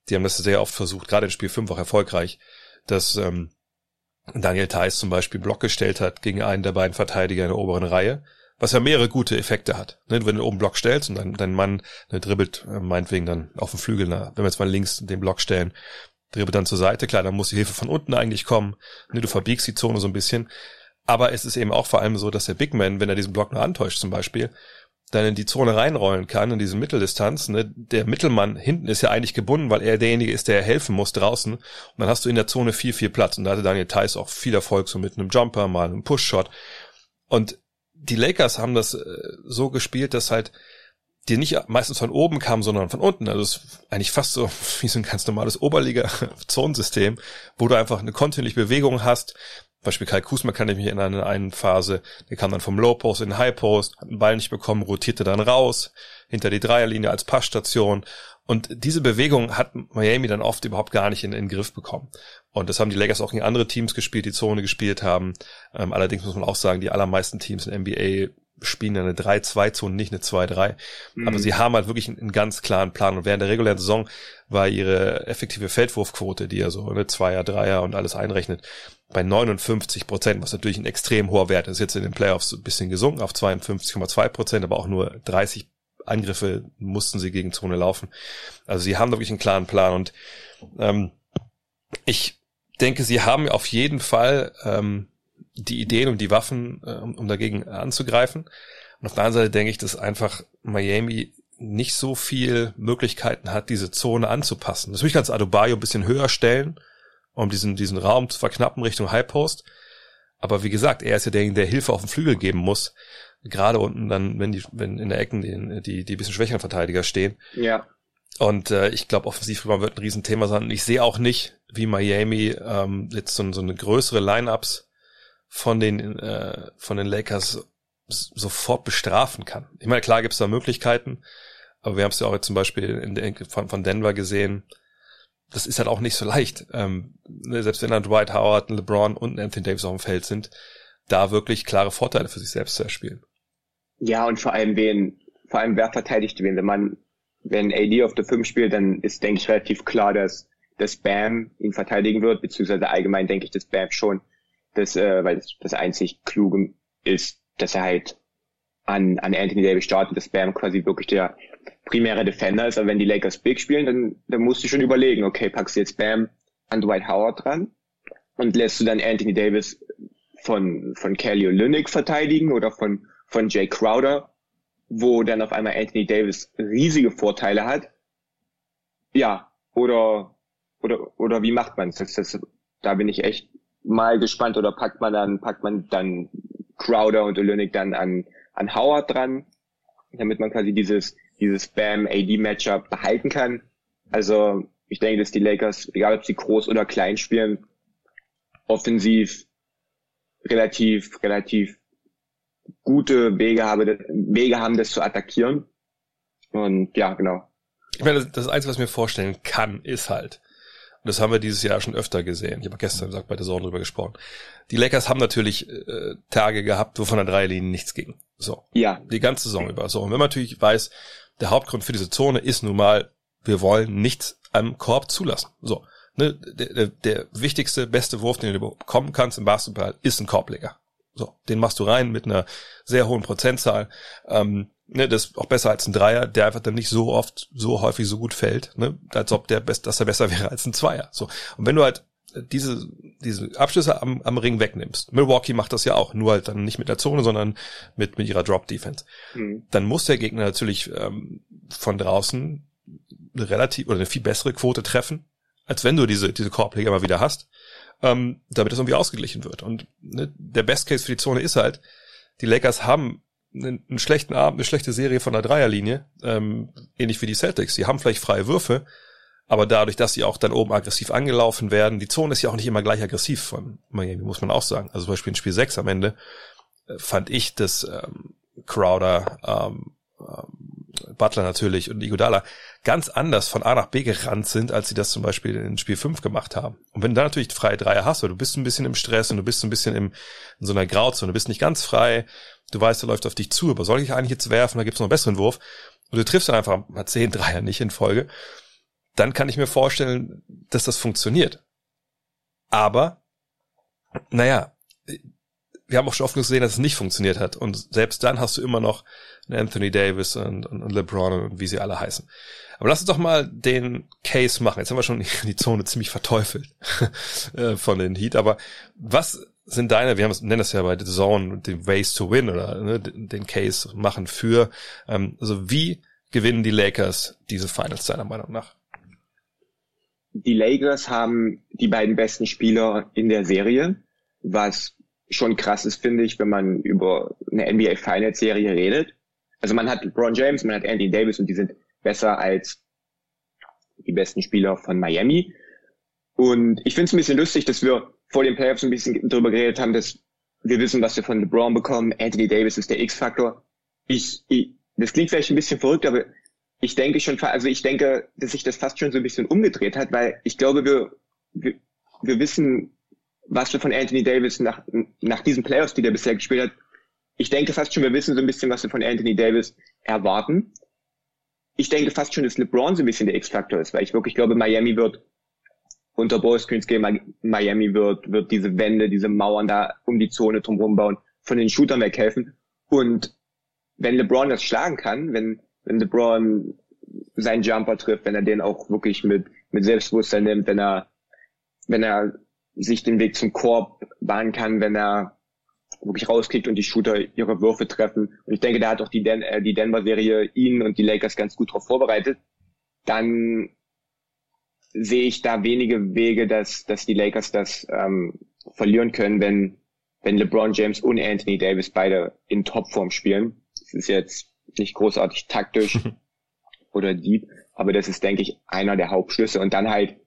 die haben das sehr oft versucht, gerade in Spiel 5 auch erfolgreich, dass ähm, Daniel Theiss zum Beispiel Block gestellt hat gegen einen der beiden Verteidiger in der oberen Reihe, was ja mehrere gute Effekte hat. Ne? Wenn du oben Block stellst und dann dein Mann ne, dribbelt, äh, meinetwegen dann auf dem Flügel, na, wenn wir jetzt mal links den Block stellen, dribbelt dann zur Seite, klar, dann muss die Hilfe von unten eigentlich kommen, ne? du verbiegst die Zone so ein bisschen, aber es ist eben auch vor allem so, dass der Big Man, wenn er diesen Block nur antäuscht zum Beispiel, dann in die Zone reinrollen kann, in diese Mitteldistanz. Ne? Der Mittelmann hinten ist ja eigentlich gebunden, weil er derjenige ist, der helfen muss draußen. Und dann hast du in der Zone viel, viel Platz. Und da hatte Daniel Theiss auch viel Erfolg so mit einem Jumper, mal einem Push-Shot. Und die Lakers haben das äh, so gespielt, dass halt die nicht meistens von oben kam, sondern von unten. Also es ist eigentlich fast so wie so ein ganz normales Oberliga-Zonensystem, wo du einfach eine kontinuierliche Bewegung hast, Beispiel Kai Kusma kann ich mich erinnern in einer Phase, der kam dann vom Low Post in den High Post, hat den Ball nicht bekommen, rotierte dann raus, hinter die Dreierlinie als Passstation. Und diese Bewegung hat Miami dann oft überhaupt gar nicht in, in den Griff bekommen. Und das haben die Lakers auch gegen andere Teams gespielt, die Zone gespielt haben. Ähm, allerdings muss man auch sagen, die allermeisten Teams in NBA spielen eine 3-2-Zone, nicht eine 2-3. Mhm. Aber sie haben halt wirklich einen, einen, ganz klaren Plan. Und während der regulären Saison war ihre effektive Feldwurfquote, die ja so eine Zweier, Dreier und alles einrechnet, bei 59 Prozent, was natürlich ein extrem hoher Wert ist. Jetzt in den Playoffs ein bisschen gesunken auf 52,2 Prozent, aber auch nur 30 Angriffe mussten sie gegen Zone laufen. Also sie haben wirklich einen klaren Plan und ähm, ich denke, sie haben auf jeden Fall ähm, die Ideen und die Waffen, äh, um, dagegen anzugreifen. Und auf der anderen Seite denke ich, dass einfach Miami nicht so viel Möglichkeiten hat, diese Zone anzupassen. Das würde ich ganz Adubayo ein bisschen höher stellen, um diesen, diesen Raum zu verknappen Richtung High Post. Aber wie gesagt, er ist ja derjenige, der Hilfe auf dem Flügel geben muss. Gerade unten dann, wenn die, wenn in der Ecken die, die, die bisschen schwächeren Verteidiger stehen. Ja. Und äh, ich glaube, offensiv wird ein Riesenthema sein. Und ich sehe auch nicht, wie Miami ähm, jetzt so, so eine größere Lineups von den äh, von den Lakers sofort bestrafen kann. Ich meine, klar gibt es da Möglichkeiten, aber wir haben es ja auch jetzt zum Beispiel in der, von, von Denver gesehen. Das ist halt auch nicht so leicht. Ähm, ne, selbst wenn dann Dwight Howard, LeBron und Anthony Davis auf dem Feld sind, da wirklich klare Vorteile für sich selbst zu erspielen. Ja, und vor allem wen, vor allem wer verteidigt wen. Wenn man, wenn AD auf der 5 spielt, dann ist, denke ich, relativ klar, dass, dass Bam ihn verteidigen wird, beziehungsweise allgemein denke ich, dass Bam schon das, äh, weil das, das einzig Kluge ist, dass er halt an, an Anthony Davis startet, dass Bam quasi wirklich der primäre Defender ist. Aber wenn die Lakers Big spielen, dann, dann musst du schon überlegen, okay, packst du jetzt Bam an Dwight Howard dran und lässt du dann Anthony Davis von, von Kelly Olynyk verteidigen oder von, von Jay Crowder, wo dann auf einmal Anthony Davis riesige Vorteile hat. Ja, oder, oder, oder wie macht man es? Da bin ich echt mal gespannt oder packt man dann, packt man dann Crowder und Olynyk dann an, an Howard dran, damit man quasi dieses, dieses Bam-AD-Matchup behalten kann. Also ich denke, dass die Lakers, egal ob sie groß oder klein spielen, offensiv relativ, relativ gute Wege, habe, Wege haben, das zu attackieren. Und ja, genau. Ich meine, das, das Einzige, was ich mir vorstellen kann, ist halt, das haben wir dieses Jahr schon öfter gesehen. Ich habe gestern gesagt, bei der Zone drüber gesprochen. Die Lakers haben natürlich äh, Tage gehabt, wo von der Dreierlinie nichts ging. So. Ja. Die ganze Saison über. So. Und wenn man natürlich weiß, der Hauptgrund für diese Zone ist nun mal, wir wollen nichts am Korb zulassen. So. Ne, der, der, wichtigste, beste Wurf, den du bekommen kannst im Basketball, ist ein Korbleger. So, den machst du rein mit einer sehr hohen Prozentzahl. Ähm, ne, das ist auch besser als ein Dreier, der einfach dann nicht so oft, so häufig so gut fällt, ne, als ob der best, dass er besser wäre als ein Zweier. So. Und wenn du halt diese, diese Abschlüsse am, am Ring wegnimmst, Milwaukee macht das ja auch, nur halt dann nicht mit der Zone, sondern mit, mit ihrer Drop-Defense, mhm. dann muss der Gegner natürlich ähm, von draußen eine relativ oder eine viel bessere Quote treffen, als wenn du diese, diese Korbleger mal wieder hast, ähm, damit das irgendwie ausgeglichen wird. Und ne, der Best Case für die Zone ist halt, die Lakers haben einen, einen schlechten Abend, eine schlechte Serie von der Dreierlinie, ähm, ähnlich wie die Celtics. Sie haben vielleicht freie Würfe, aber dadurch, dass sie auch dann oben aggressiv angelaufen werden, die Zone ist ja auch nicht immer gleich aggressiv von muss man auch sagen. Also zum Beispiel in Spiel 6 am Ende äh, fand ich, dass ähm, Crowder, ähm, ähm, Butler natürlich und Iguodala ganz anders von A nach B gerannt sind, als sie das zum Beispiel in Spiel 5 gemacht haben. Und wenn du da natürlich freie Dreier hast, oder du bist ein bisschen im Stress und du bist ein bisschen im, in so einer Grauzone, du bist nicht ganz frei, du weißt, er läuft auf dich zu, aber soll ich eigentlich jetzt werfen, da gibt's noch einen besseren Wurf, und du triffst dann einfach mal zehn Dreier nicht in Folge, dann kann ich mir vorstellen, dass das funktioniert. Aber, naja, wir haben auch schon oft gesehen, dass es nicht funktioniert hat. Und selbst dann hast du immer noch Anthony Davis und, und LeBron und wie sie alle heißen. Aber lass uns doch mal den Case machen. Jetzt haben wir schon die Zone ziemlich verteufelt äh, von den Heat. Aber was sind deine, wir haben es, nennen das ja bei The Zone, den Ways to Win oder ne, den Case machen für, ähm, also wie gewinnen die Lakers diese Finals deiner Meinung nach? Die Lakers haben die beiden besten Spieler in der Serie, was schon krass ist, finde ich, wenn man über eine NBA Finals Serie redet. Also man hat LeBron James, man hat Andy Davis und die sind besser als die besten Spieler von Miami. Und ich finde es ein bisschen lustig, dass wir vor den Playoffs ein bisschen darüber geredet haben, dass wir wissen, was wir von LeBron bekommen. Anthony Davis ist der X-Faktor. Ich, ich, das klingt vielleicht ein bisschen verrückt, aber ich denke schon, also ich denke, dass sich das fast schon so ein bisschen umgedreht hat, weil ich glaube, wir, wir, wir wissen, was wir von Anthony Davis nach, nach diesen Playoffs, die der bisher gespielt hat, ich denke fast schon, wir wissen so ein bisschen, was wir von Anthony Davis erwarten. Ich denke fast schon, dass LeBron so ein bisschen der X-Faktor ist, weil ich wirklich glaube, Miami wird unter Ballscreens gehen, Miami wird, wird diese Wände, diese Mauern da um die Zone drumherum bauen, von den Shootern weghelfen. Und wenn LeBron das schlagen kann, wenn, wenn LeBron seinen Jumper trifft, wenn er den auch wirklich mit, mit Selbstbewusstsein nimmt, wenn er, wenn er sich den Weg zum Korb bahnen kann, wenn er wirklich rauskickt und die Shooter ihre Würfe treffen. Und ich denke, da hat auch die, Den äh, die Denver-Serie ihn und die Lakers ganz gut darauf vorbereitet. Dann sehe ich da wenige Wege, dass, dass die Lakers das ähm, verlieren können, wenn, wenn LeBron James und Anthony Davis beide in Topform spielen. Das ist jetzt nicht großartig taktisch oder deep, aber das ist, denke ich, einer der Hauptschlüsse. Und dann halt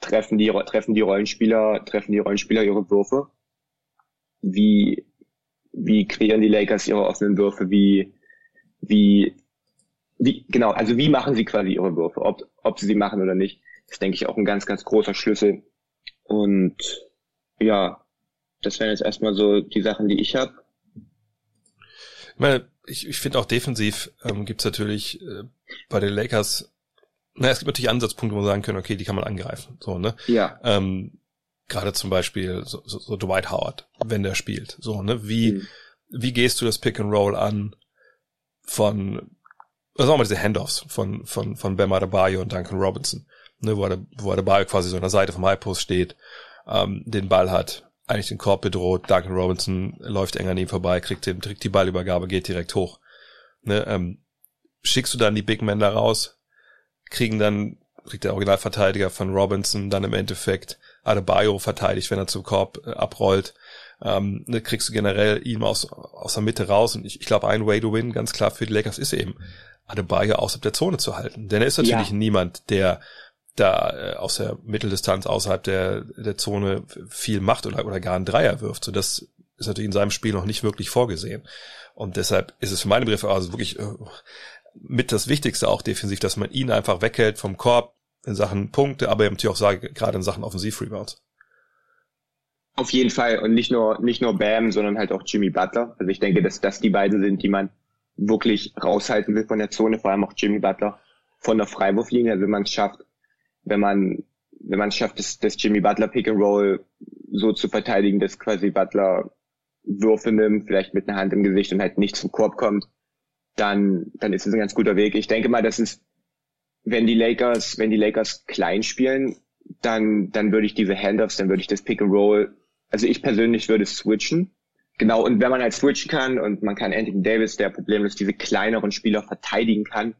treffen die, treffen die Rollenspieler, treffen die Rollenspieler ihre Würfe. Wie, wie kreieren die Lakers ihre offenen Würfe? Wie, wie, wie, genau, also wie machen sie quasi ihre Würfe? Ob, ob sie sie machen oder nicht, ist, denke ich, auch ein ganz, ganz großer Schlüssel. Und ja, das wären jetzt erstmal so die Sachen, die ich habe. Ich meine, ich, ich finde auch defensiv ähm, gibt natürlich äh, bei den Lakers naja, es gibt natürlich Ansatzpunkte, wo man sagen können, okay, die kann man angreifen. So, ne? Ja. Ähm, Gerade zum Beispiel so, so, so Dwight Howard, wenn der spielt. So, ne? Wie, mhm. wie gehst du das Pick and Roll an von, was auch mal diese Handoffs von, von, von Bam Adebayo und Duncan Robinson, ne? Wo, Ade, wo Adebayo quasi so an der Seite vom High Post steht, ähm, den Ball hat, eigentlich den Korb bedroht, Duncan Robinson läuft eng an ihm vorbei, kriegt, den, kriegt die Ballübergabe, geht direkt hoch. Ne? Ähm, schickst du dann die Big Men da raus, kriegen dann, kriegt der Originalverteidiger von Robinson dann im Endeffekt Adebayo verteidigt, wenn er zum Korb äh, abrollt. Ähm, ne, kriegst du generell ihn aus, aus der Mitte raus. Und ich, ich glaube, ein Way to win, ganz klar für die Lakers, ist eben, Adebayo außerhalb der Zone zu halten. Denn er ist natürlich ja. niemand, der da äh, aus der Mitteldistanz außerhalb der, der Zone viel macht oder, oder gar einen Dreier wirft. So das ist natürlich in seinem Spiel noch nicht wirklich vorgesehen. Und deshalb ist es für meine Begriffe also wirklich äh, mit das Wichtigste auch defensiv, dass man ihn einfach weghält vom Korb, in Sachen Punkte, aber eben natürlich auch sage, gerade in Sachen Offensiv-Rebounds. Auf jeden Fall. Und nicht nur, nicht nur Bam, sondern halt auch Jimmy Butler. Also ich denke, dass das die beiden sind, die man wirklich raushalten will von der Zone, vor allem auch Jimmy Butler von der Freiwurflinie, also wenn man es schafft, wenn man, wenn man schafft, das, das Jimmy Butler Pick and Roll so zu verteidigen, dass quasi Butler Würfe nimmt, vielleicht mit einer Hand im Gesicht und halt nicht zum Korb kommt, dann, dann ist es ein ganz guter Weg. Ich denke mal, das ist, wenn die Lakers, wenn die Lakers klein spielen, dann, dann würde ich diese Handoffs, dann würde ich das Pick and Roll, also ich persönlich würde switchen. Genau, und wenn man halt switchen kann und man kann Anthony Davis, der problemlos diese kleineren Spieler verteidigen kann,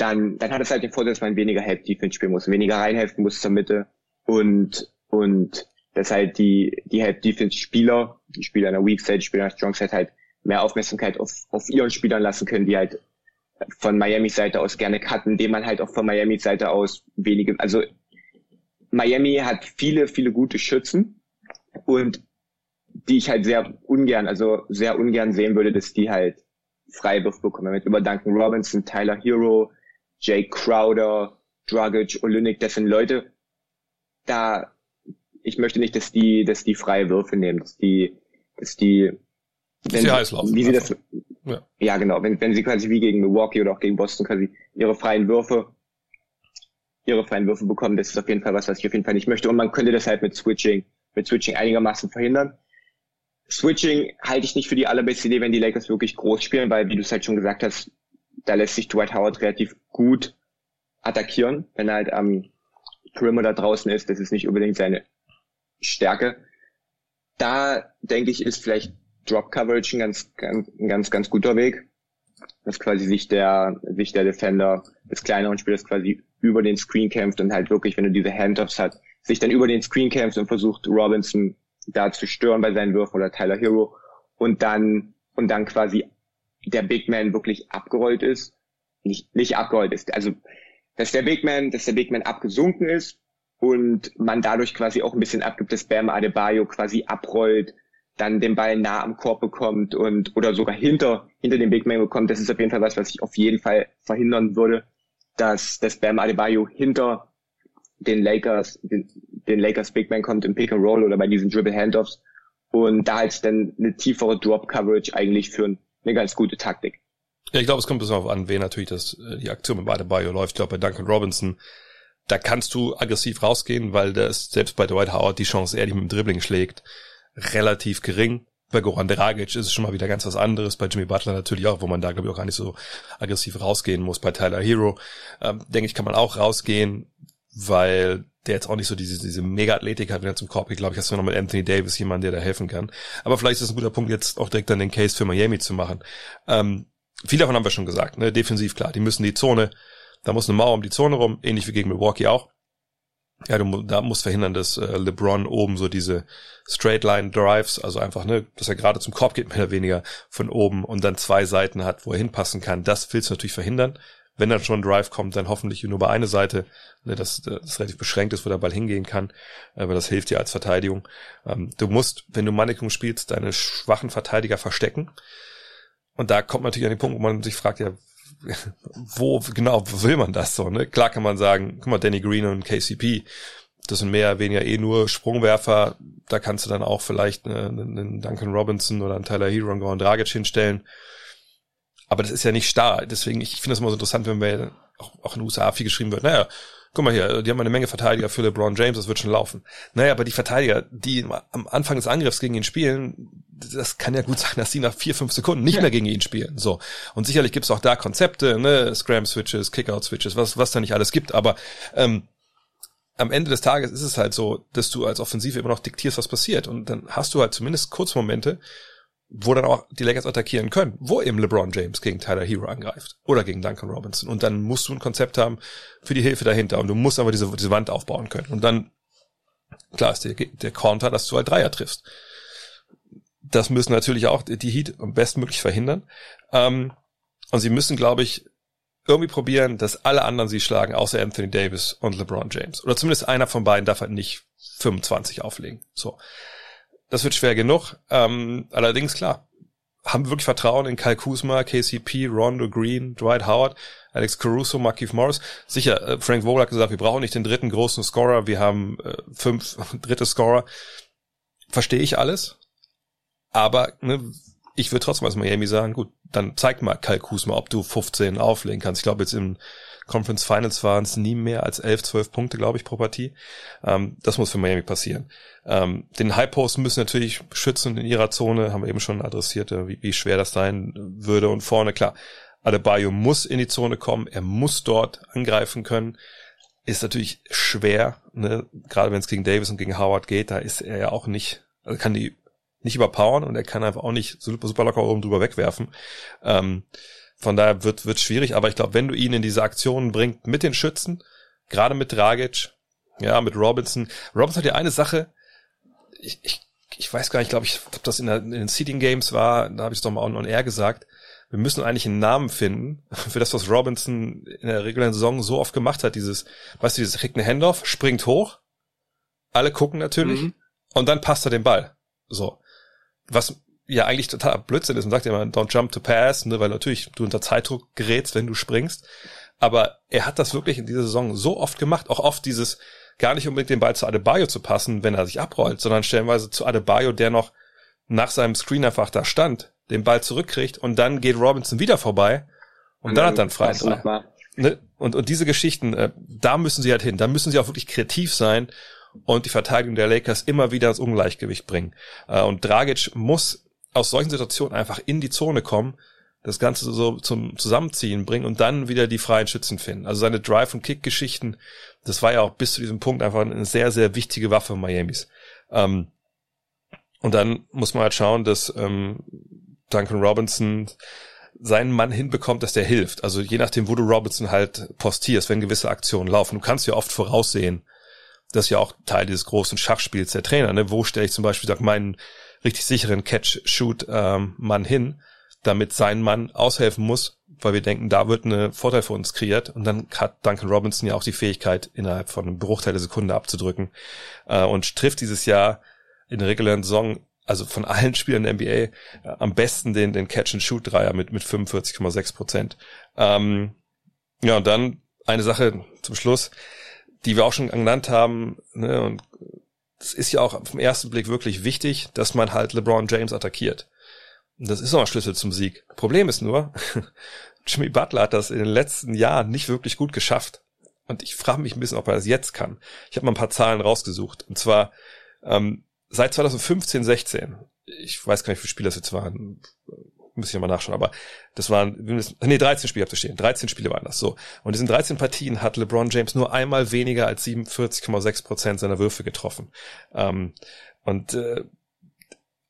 dann, dann hat es halt den Vorteil, dass man weniger Help Defense spielen muss, weniger reinhelfen muss zur Mitte und, und dass halt die, die Help Defense Spieler, die Spieler in der Weak Side, die Spieler in der Strong Side halt mehr Aufmerksamkeit auf, auf ihren Spielern lassen können, die halt von Miami Seite aus gerne cutten, indem man halt auch von Miami Seite aus wenige, also Miami hat viele, viele gute Schützen und die ich halt sehr ungern, also sehr ungern sehen würde, dass die halt Freiwurf bekommen. Mit über Duncan Robinson, Tyler Hero, Jay Crowder, Dragic, Olynyk, das sind Leute, da, ich möchte nicht, dass die, dass die freie Würfe nehmen, dass die, dass die, wenn, sie heiß laufen. Wie sie das, ja. ja, genau, wenn, wenn sie quasi wie gegen Milwaukee oder auch gegen Boston quasi ihre freien Würfe, ihre freien Würfe bekommen, das ist auf jeden Fall was, was ich auf jeden Fall nicht möchte. Und man könnte das halt mit Switching, mit Switching einigermaßen verhindern. Switching halte ich nicht für die allerbeste Idee, wenn die Lakers wirklich groß spielen, weil, wie du es halt schon gesagt hast, da lässt sich Dwight Howard relativ gut attackieren, wenn er halt am Perimeter draußen ist. Das ist nicht unbedingt seine Stärke. Da denke ich, ist vielleicht Drop Coverage ein ganz, ganz, ein ganz, ganz guter Weg, dass quasi sich der, sich der Defender des kleineren Spielers quasi über den Screen kämpft und halt wirklich, wenn du diese Handoffs hat, sich dann über den Screen kämpft und versucht Robinson da zu stören bei seinen Würfen oder Tyler Hero und dann, und dann quasi der Big Man wirklich abgerollt ist, nicht, nicht abgerollt ist, also, dass der Big Man, dass der Big Man abgesunken ist und man dadurch quasi auch ein bisschen abgibt, dass Bam Adebayo quasi abrollt, dann den Ball nah am Korb bekommt und, oder sogar hinter, hinter dem Big Man bekommt. Das ist auf jeden Fall was, was ich auf jeden Fall verhindern würde, dass, dass Bam Adebayo hinter den Lakers, den, den Lakers Big Man kommt im Pick and Roll oder bei diesen Dribble Handoffs und da halt dann eine tiefere Drop Coverage eigentlich für eine ganz gute Taktik. Ja, ich glaube, es kommt bisschen darauf an, wer natürlich das, äh, die Aktion mit Adebayo läuft. Ich glaube, bei Duncan Robinson, da kannst du aggressiv rausgehen, weil da ist selbst bei Dwight Howard die Chance, er dich mit dem Dribbling schlägt, relativ gering. Bei Goran Dragic ist es schon mal wieder ganz was anderes. Bei Jimmy Butler natürlich auch, wo man da, glaube ich, auch gar nicht so aggressiv rausgehen muss. Bei Tyler Hero, ähm, denke ich, kann man auch rausgehen, weil der jetzt auch nicht so diese, diese Mega-Athletik hat, wenn er zum Korb geht, glaube ich, hast du noch mit Anthony Davis jemanden, der da helfen kann. Aber vielleicht ist es ein guter Punkt, jetzt auch direkt dann den Case für Miami zu machen. Ähm, viel davon haben wir schon gesagt, ne? Defensiv klar, die müssen die Zone, da muss eine Mauer um die Zone rum, ähnlich wie gegen Milwaukee auch. Ja, du da musst verhindern, dass äh, LeBron oben so diese Straight Line Drives, also einfach, ne, dass er gerade zum Korb geht, mehr oder weniger von oben und dann zwei Seiten hat, wo er hinpassen kann. Das willst du natürlich verhindern wenn dann schon ein Drive kommt, dann hoffentlich nur bei einer Seite, ne, dass das relativ beschränkt ist, wo der Ball hingehen kann, aber das hilft dir als Verteidigung. Ähm, du musst, wenn du Mannequin spielst, deine schwachen Verteidiger verstecken. Und da kommt man natürlich an den Punkt, wo man sich fragt, ja, wo genau will man das so? Ne? Klar kann man sagen, guck mal, Danny Green und KCP, das sind mehr oder weniger eh nur Sprungwerfer. Da kannst du dann auch vielleicht einen Duncan Robinson oder einen Tyler Hero und Goran Dragic hinstellen. Aber das ist ja nicht starr. Deswegen, ich finde das immer so interessant, wenn wir auch, auch in den USA viel geschrieben wird, naja, guck mal hier, die haben eine Menge Verteidiger für LeBron James, das wird schon laufen. Naja, aber die Verteidiger, die am Anfang des Angriffs gegen ihn spielen, das kann ja gut sein, dass die nach vier, fünf Sekunden nicht ja. mehr gegen ihn spielen. So. Und sicherlich gibt's auch da Konzepte, ne, Scram-Switches, Kickout-Switches, was, was da nicht alles gibt, aber ähm, am Ende des Tages ist es halt so, dass du als Offensive immer noch diktierst, was passiert. Und dann hast du halt zumindest Kurzmomente, wo dann auch die Lakers attackieren können, wo eben LeBron James gegen Tyler Hero angreift oder gegen Duncan Robinson. Und dann musst du ein Konzept haben für die Hilfe dahinter und du musst aber diese, diese Wand aufbauen können. Und dann, klar ist der, der Counter, dass du halt Dreier triffst. Das müssen natürlich auch die Heat bestmöglich verhindern. Ähm, und sie müssen, glaube ich, irgendwie probieren, dass alle anderen sie schlagen, außer Anthony Davis und LeBron James. Oder zumindest einer von beiden darf halt nicht 25 auflegen. So. Das wird schwer genug. Ähm, allerdings klar, haben wirklich Vertrauen in Kyle Kuzma, KCP, Rondo Green, Dwight Howard, Alex Caruso, Markif Morris. Sicher, äh, Frank Vogel hat gesagt, wir brauchen nicht den dritten großen Scorer, wir haben äh, fünf dritte Scorer. Verstehe ich alles. Aber ne, ich würde trotzdem als Miami sagen, gut, dann zeig mal Kyle Kuzma, ob du 15 auflegen kannst. Ich glaube, jetzt im Conference Finals waren es nie mehr als 11, 12 Punkte, glaube ich, pro Partie. Ähm, das muss für Miami passieren. Ähm, den High Post müssen natürlich schützen in ihrer Zone, haben wir eben schon adressiert, äh, wie, wie schwer das sein würde. Und vorne, klar, Adebayo muss in die Zone kommen, er muss dort angreifen können. Ist natürlich schwer, ne? gerade wenn es gegen Davis und gegen Howard geht, da ist er ja auch nicht, also kann die nicht überpowern und er kann einfach auch nicht super, super locker oben drüber wegwerfen. Ähm, von daher wird wird schwierig, aber ich glaube, wenn du ihn in diese Aktionen bringt mit den Schützen, gerade mit Dragic, ja, mit Robinson. Robinson hat ja eine Sache, ich, ich, ich weiß gar nicht, glaube ich, ob das in, der, in den Seeding Games war, da habe ich es doch mal on, on air gesagt. Wir müssen eigentlich einen Namen finden für das, was Robinson in der regulären Saison so oft gemacht hat. Dieses, weißt du, dieses kriegt eine Handoff, springt hoch, alle gucken natürlich mhm. und dann passt er den Ball. So. Was ja eigentlich total Blödsinn ist. Man sagt ja immer, don't jump to pass, ne, weil natürlich du unter Zeitdruck gerätst, wenn du springst. Aber er hat das wirklich in dieser Saison so oft gemacht, auch oft dieses gar nicht unbedingt den Ball zu Adebayo zu passen, wenn er sich abrollt, sondern stellenweise zu Adebayo, der noch nach seinem Screen einfach da stand, den Ball zurückkriegt und dann geht Robinson wieder vorbei und, und dann, dann hat dann frei. Ne? Und, und diese Geschichten, äh, da müssen sie halt hin. Da müssen sie auch wirklich kreativ sein und die Verteidigung der Lakers immer wieder ins Ungleichgewicht bringen. Äh, und Dragic muss aus solchen Situationen einfach in die Zone kommen, das Ganze so zum Zusammenziehen bringen und dann wieder die freien Schützen finden. Also seine Drive- und Kick-Geschichten, das war ja auch bis zu diesem Punkt einfach eine sehr, sehr wichtige Waffe Miamis. Ähm, und dann muss man halt schauen, dass ähm, Duncan Robinson seinen Mann hinbekommt, dass der hilft. Also je nachdem, wo du Robinson halt postierst, wenn gewisse Aktionen laufen. Du kannst ja oft voraussehen, das ist ja auch Teil dieses großen Schachspiels der Trainer. Ne? Wo stelle ich zum Beispiel sag, meinen richtig sicheren Catch-Shoot-Mann ähm, hin, damit sein Mann aushelfen muss, weil wir denken, da wird eine Vorteil für uns kreiert. Und dann hat Duncan Robinson ja auch die Fähigkeit, innerhalb von einem Bruchteil der Sekunde abzudrücken äh, und trifft dieses Jahr in der regulären Saison also von allen Spielern der NBA äh, am besten den, den Catch-and-Shoot-Dreier mit, mit 45,6 Prozent. Ähm, ja, und dann eine Sache zum Schluss die wir auch schon genannt haben, ne, und es ist ja auch vom ersten Blick wirklich wichtig, dass man halt LeBron James attackiert. Und das ist auch ein Schlüssel zum Sieg. Problem ist nur, Jimmy Butler hat das in den letzten Jahren nicht wirklich gut geschafft. Und ich frage mich ein bisschen, ob er das jetzt kann. Ich habe mal ein paar Zahlen rausgesucht. Und zwar ähm, seit 2015, 16, ich weiß gar nicht, wie viele Spiele das jetzt waren, muss ich nochmal nachschauen, aber das waren, nee, 13 Spiele habt ihr stehen, 13 Spiele waren das, so. Und in diesen 13 Partien hat LeBron James nur einmal weniger als 47,6 Prozent seiner Würfe getroffen. Ähm, und äh,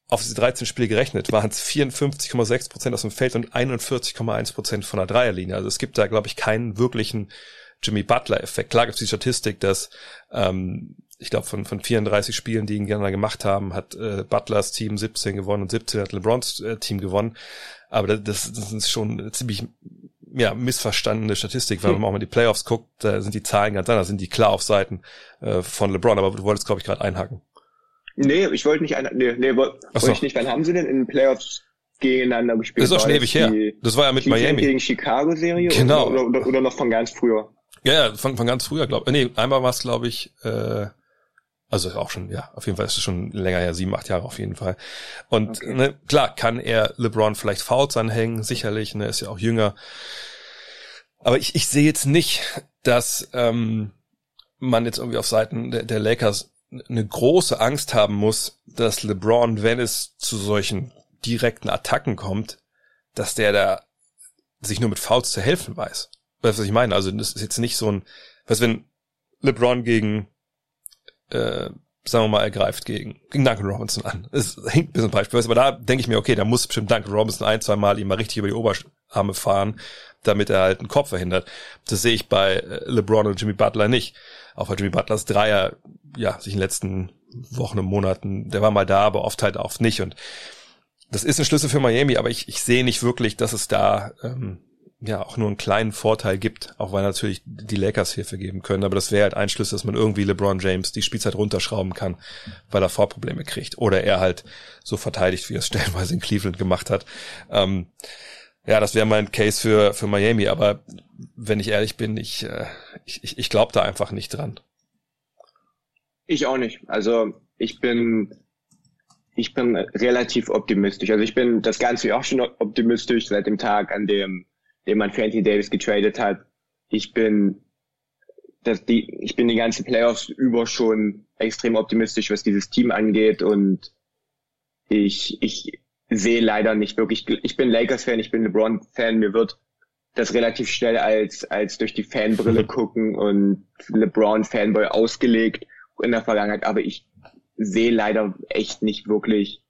auf diese 13 Spiele gerechnet waren es 54,6 Prozent aus dem Feld und 41,1 Prozent von der Dreierlinie. Also es gibt da, glaube ich, keinen wirklichen Jimmy Butler-Effekt. Klar gibt es die Statistik, dass ähm, ich glaube, von, von 34 Spielen, die ihn gerne gemacht haben, hat äh, Butlers Team 17 gewonnen und 17 hat LeBrons äh, Team gewonnen. Aber das, das ist schon eine ziemlich ja, missverstandene Statistik, weil hm. wenn man auch mal die Playoffs guckt, da sind die Zahlen ganz anders, sind die klar auf Seiten äh, von LeBron. Aber du wolltest, glaube ich, gerade einhaken. Nee, ich wollte nicht ein, nee, nee wollte so. ich nicht. Wann haben sie denn in den Playoffs gegeneinander gespielt? Das ist auch schon ewig her. Das war ja mit Cleveland Miami. gegen Chicago-Serie? Genau. Oder, oder, oder, noch von ganz früher? Ja, ja, von, von ganz früher, glaube ich. Nee, einmal war es, glaube ich, äh, also auch schon, ja, auf jeden Fall ist es schon länger her, sieben, acht Jahre auf jeden Fall. Und okay. ne, klar kann er LeBron vielleicht Fouls anhängen, sicherlich, ne, ist ja auch jünger. Aber ich, ich sehe jetzt nicht, dass ähm, man jetzt irgendwie auf Seiten der, der Lakers eine große Angst haben muss, dass LeBron, wenn es zu solchen direkten Attacken kommt, dass der da sich nur mit Fouls zu helfen weiß. Weißt du, was ich meine? Also das ist jetzt nicht so ein, was wenn LeBron gegen äh, sagen wir mal, ergreift gegen, gegen Duncan Robinson an. Es hinkt ein bisschen Beispiel, aber da denke ich mir, okay, da muss bestimmt Duncan Robinson ein, zwei Mal ihm mal richtig über die Oberarme fahren, damit er halt einen Kopf verhindert. Das sehe ich bei äh, LeBron und Jimmy Butler nicht. Auch bei Jimmy Butlers Dreier, ja, sich in den letzten Wochen und Monaten, der war mal da, aber oft halt auch nicht. Und das ist ein Schlüssel für Miami, aber ich, ich sehe nicht wirklich, dass es da ähm, ja auch nur einen kleinen Vorteil gibt, auch weil natürlich die Lakers Hilfe geben können. Aber das wäre halt ein Schlüssel, dass man irgendwie LeBron James die Spielzeit runterschrauben kann, weil er Vorprobleme kriegt. Oder er halt so verteidigt, wie er es stellenweise in Cleveland gemacht hat. Ähm, ja, das wäre mein Case für, für Miami. Aber wenn ich ehrlich bin, ich, äh, ich, ich glaube da einfach nicht dran. Ich auch nicht. Also ich bin ich bin relativ optimistisch. Also ich bin das ganze auch schon optimistisch seit dem Tag, an dem, dem man für Anthony Davis getradet hat. Ich bin, dass die, ich bin die ganzen Playoffs über schon extrem optimistisch, was dieses Team angeht. Und ich, ich sehe leider nicht wirklich, ich bin Lakers-Fan, ich bin LeBron-Fan, mir wird das relativ schnell als, als durch die Fanbrille gucken und LeBron-Fanboy ausgelegt in der Vergangenheit, aber ich sehe leider echt nicht wirklich,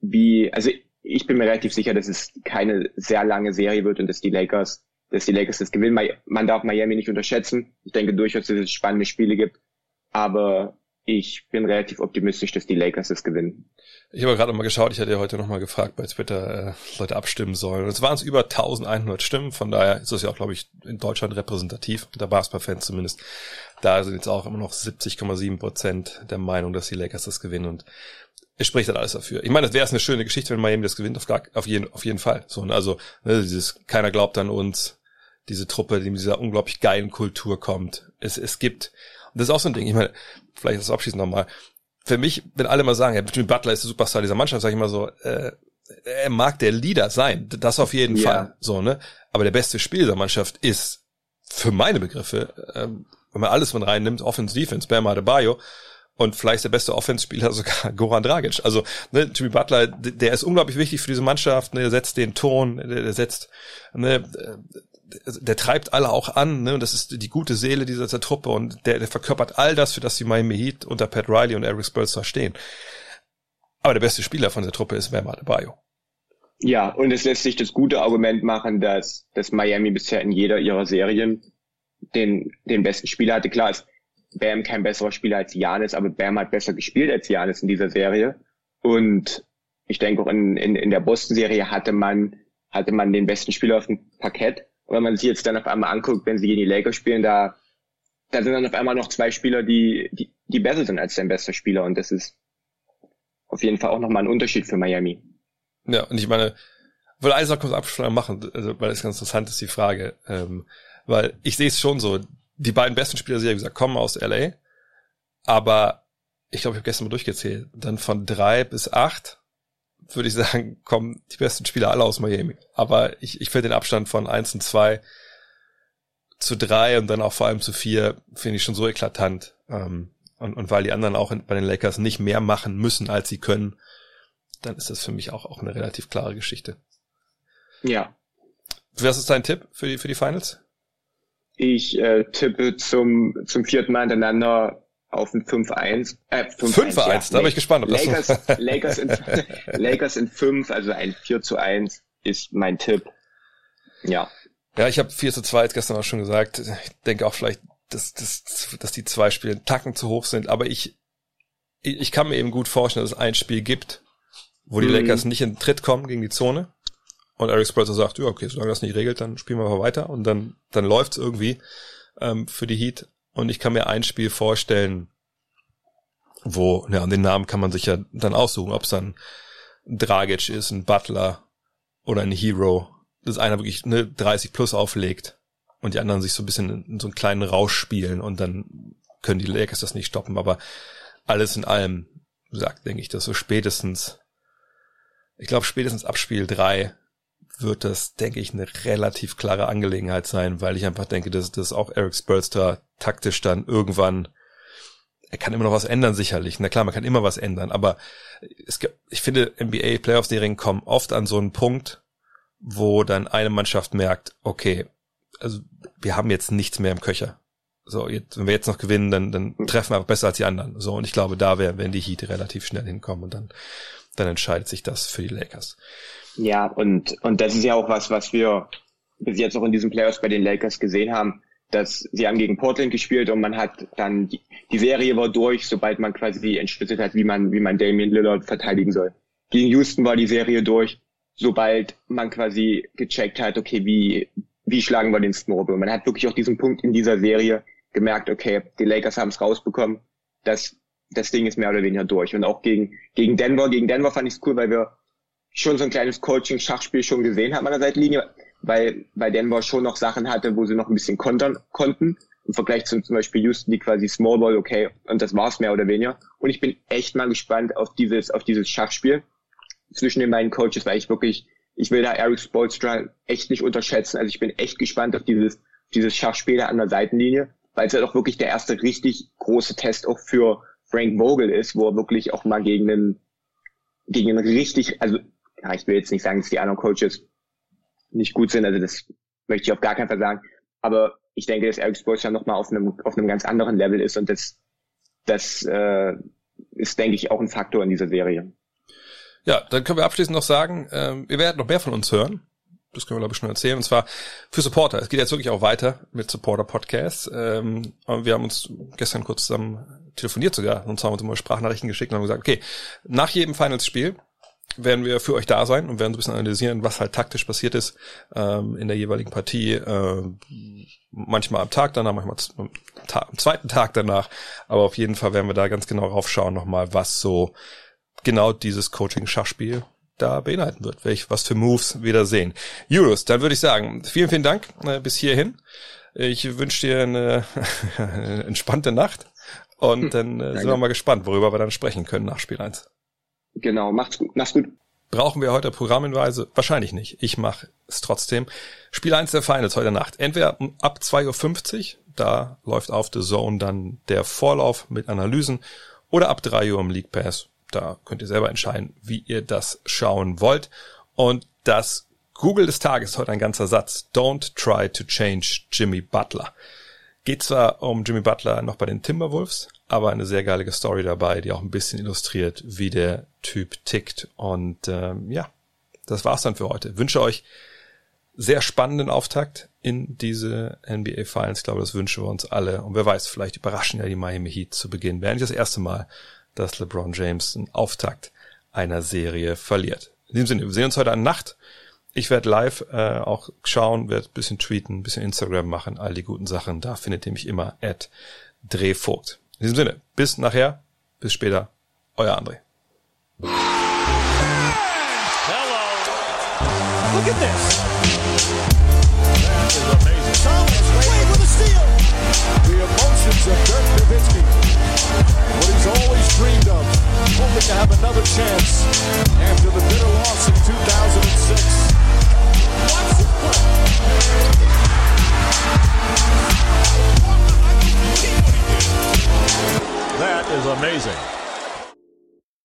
wie, also ich bin mir relativ sicher, dass es keine sehr lange Serie wird und dass die Lakers, dass die Lakers das gewinnen. Man darf Miami nicht unterschätzen. Ich denke durchaus, dass es spannende Spiele gibt, aber ich bin relativ optimistisch, dass die Lakers es gewinnen. Ich habe gerade mal geschaut, ich hatte ja heute nochmal gefragt bei Twitter, äh, Leute abstimmen sollen. Und es waren es über 1100 Stimmen, von daher ist es ja auch, glaube ich, in Deutschland repräsentativ, der Basketball-Fans zumindest. Da sind jetzt auch immer noch 70,7 Prozent der Meinung, dass die Lakers das gewinnen und es spricht halt alles dafür. Ich meine, das wäre eine schöne Geschichte, wenn Miami das gewinnt, auf, gar, auf, jeden, auf jeden Fall. So, also, ne, dieses, keiner glaubt an uns, diese Truppe, die mit dieser unglaublich geilen Kultur kommt. Es, es gibt, und das ist auch so ein Ding, ich meine, vielleicht das abschließend nochmal, für mich, wenn alle mal sagen, ja, Jimmy Butler ist der Superstar dieser Mannschaft, sage ich immer so, äh, er mag der Leader sein, das auf jeden ja. Fall, so, ne? Aber der beste Spiel dieser Mannschaft ist, für meine Begriffe, ähm, wenn man alles von reinnimmt, Offense, Defense, Bam Adebayo, und vielleicht der beste Offense-Spieler sogar Goran Dragic. Also ne, Jimmy Butler, der ist unglaublich wichtig für diese Mannschaft. Ne, der setzt den Ton, der, der setzt, ne, der treibt alle auch an. Ne, und das ist die gute Seele dieser, dieser Truppe und der, der verkörpert all das, für das die Miami Heat unter Pat Riley und Eric Spolstra stehen. Aber der beste Spieler von der Truppe ist Bam Adebayo. Ja, und es lässt sich das gute Argument machen, dass, dass Miami bisher in jeder ihrer Serien den, den besten Spieler hatte. Klar ist Bam kein besserer Spieler als Janis, aber Bam hat besser gespielt als Janis in dieser Serie. Und ich denke auch in, in, in der Boston-Serie hatte man, hatte man den besten Spieler auf dem Parkett. Und wenn man sich jetzt dann auf einmal anguckt, wenn sie gegen die Lakers spielen, da, da sind dann auf einmal noch zwei Spieler, die, die, die besser sind als dein bester Spieler. Und das ist auf jeden Fall auch nochmal ein Unterschied für Miami. Ja, und ich meine, will eins noch kurz Abschluss machen, also, weil es ganz interessant ist, die Frage. Ähm, weil ich sehe es schon so, die beiden besten Spieler, sie ja gesagt, kommen aus LA. Aber ich glaube, ich habe gestern mal durchgezählt. Dann von drei bis acht würde ich sagen, kommen die besten Spieler alle aus Miami. Aber ich, ich finde den Abstand von eins und zwei zu drei und dann auch vor allem zu vier finde ich schon so eklatant. Ähm, und, und weil die anderen auch bei den Lakers nicht mehr machen müssen, als sie können, dann ist das für mich auch, auch eine relativ klare Geschichte. Ja. Was ist dein Tipp für die, für die Finals? Ich äh, tippe zum, zum vierten Mal hintereinander auf ein 5-1. Äh, 5-1, ja. da bin ich gespannt. Ob Lakers, das Lakers, in, Lakers in 5, also ein 4 zu 1 ist mein Tipp. Ja. Ja, ich habe 4 zu 2 jetzt gestern auch schon gesagt. Ich denke auch vielleicht, dass, dass, dass die zwei Spiele Tacken zu hoch sind, aber ich, ich kann mir eben gut vorstellen, dass es ein Spiel gibt, wo die mhm. Lakers nicht in Tritt kommen gegen die Zone und Eric Spurzer sagt, ja, okay, solange das nicht regelt, dann spielen wir mal weiter und dann, dann läuft's irgendwie ähm, für die Heat. Und ich kann mir ein Spiel vorstellen, wo, ja, den Namen kann man sich ja dann aussuchen, ob es dann Dragic ist, ein Butler oder ein Hero, dass einer wirklich eine 30 plus auflegt und die anderen sich so ein bisschen in so einen kleinen Rausch spielen und dann können die Lakers das nicht stoppen. Aber alles in allem sagt, denke ich, dass so spätestens, ich glaube spätestens ab Spiel drei wird das, denke ich, eine relativ klare Angelegenheit sein, weil ich einfach denke, dass das auch Eric Spurster taktisch dann irgendwann, er kann immer noch was ändern sicherlich. Na klar, man kann immer was ändern, aber es gibt, ich finde, NBA Playoff-Serien kommen oft an so einen Punkt, wo dann eine Mannschaft merkt, okay, also wir haben jetzt nichts mehr im Köcher. So, jetzt, wenn wir jetzt noch gewinnen, dann, dann treffen wir einfach besser als die anderen. So, und ich glaube, da werden, werden die Heat relativ schnell hinkommen und dann, dann entscheidet sich das für die Lakers. Ja, und, und das ist ja auch was, was wir bis jetzt auch in diesen Playoffs bei den Lakers gesehen haben, dass sie haben gegen Portland gespielt und man hat dann die, die Serie war durch, sobald man quasi entschlüsselt hat, wie man, wie man Damian Lillard verteidigen soll. Gegen Houston war die Serie durch, sobald man quasi gecheckt hat, okay, wie, wie schlagen wir den Snowball? Man hat wirklich auch diesen Punkt in dieser Serie gemerkt, okay, die Lakers haben es rausbekommen, das, das Ding ist mehr oder weniger durch. Und auch gegen, gegen Denver, gegen Denver fand ich es cool, weil wir schon so ein kleines Coaching-Schachspiel schon gesehen haben an der Seitenlinie, weil, weil Denver schon noch Sachen hatte, wo sie noch ein bisschen kontern konnten. Im Vergleich zum zum Beispiel Houston, die quasi Small Ball, okay, und das war's mehr oder weniger. Und ich bin echt mal gespannt auf dieses, auf dieses Schachspiel zwischen den beiden Coaches, weil ich wirklich, ich will da Eric Spolstra echt nicht unterschätzen. Also ich bin echt gespannt auf dieses, dieses Schachspiel da an der Seitenlinie, weil es ja halt doch wirklich der erste richtig große Test auch für Frank Vogel ist, wo er wirklich auch mal gegen einen, gegen einen richtig, also ja, ich will jetzt nicht sagen, dass die anderen Coaches nicht gut sind, also das möchte ich auf gar keinen Fall sagen, aber ich denke, dass Eric Spoelstra nochmal auf einem, auf einem ganz anderen Level ist und das, das äh, ist, denke ich, auch ein Faktor in dieser Serie. Ja, dann können wir abschließend noch sagen, ähm, ihr werdet noch mehr von uns hören. Das können wir, glaube ich, schon erzählen. Und zwar für Supporter. Es geht jetzt wirklich auch weiter mit Supporter-Podcasts. Ähm, wir haben uns gestern kurz zusammen telefoniert sogar. Und haben uns immer Sprachnachrichten geschickt und haben gesagt, okay, nach jedem Finals-Spiel werden wir für euch da sein und werden so ein bisschen analysieren, was halt taktisch passiert ist ähm, in der jeweiligen Partie. Äh, manchmal am Tag danach, manchmal am zweiten Tag danach. Aber auf jeden Fall werden wir da ganz genau raufschauen nochmal, was so genau dieses Coaching-Schachspiel da beinhalten wird, welch, was für Moves wir da sehen. Julius, dann würde ich sagen, vielen, vielen Dank äh, bis hierhin. Ich wünsche dir eine, eine entspannte Nacht und dann äh, sind wir mal gespannt, worüber wir dann sprechen können nach Spiel 1. Genau, macht's gut. Mach's gut. Brauchen wir heute Programmhinweise? Wahrscheinlich nicht. Ich mache es trotzdem. Spiel 1 der Finals heute Nacht. Entweder ab 2.50 Uhr, da läuft auf The Zone dann der Vorlauf mit Analysen, oder ab 3 Uhr im League Pass. Da könnt ihr selber entscheiden, wie ihr das schauen wollt. Und das Google des Tages heute ein ganzer Satz. Don't try to change Jimmy Butler. Geht zwar um Jimmy Butler noch bei den Timberwolves, aber eine sehr geile Story dabei, die auch ein bisschen illustriert, wie der Typ tickt. Und ähm, ja, das war's dann für heute. wünsche euch sehr spannenden Auftakt in diese NBA Finals. Ich glaube, das wünschen wir uns alle. Und wer weiß, vielleicht überraschen ja die Miami Heat zu Beginn. Wäre nicht das erste Mal, dass LeBron James einen Auftakt einer Serie verliert. In diesem Sinne, wir sehen uns heute an Nacht. Ich werde live äh, auch schauen, werde bisschen tweeten, bisschen Instagram machen, all die guten Sachen. Da findet ihr mich immer at Drehvogt. In diesem Sinne, bis nachher, bis später, euer André. Hello. Look at this. That That is amazing.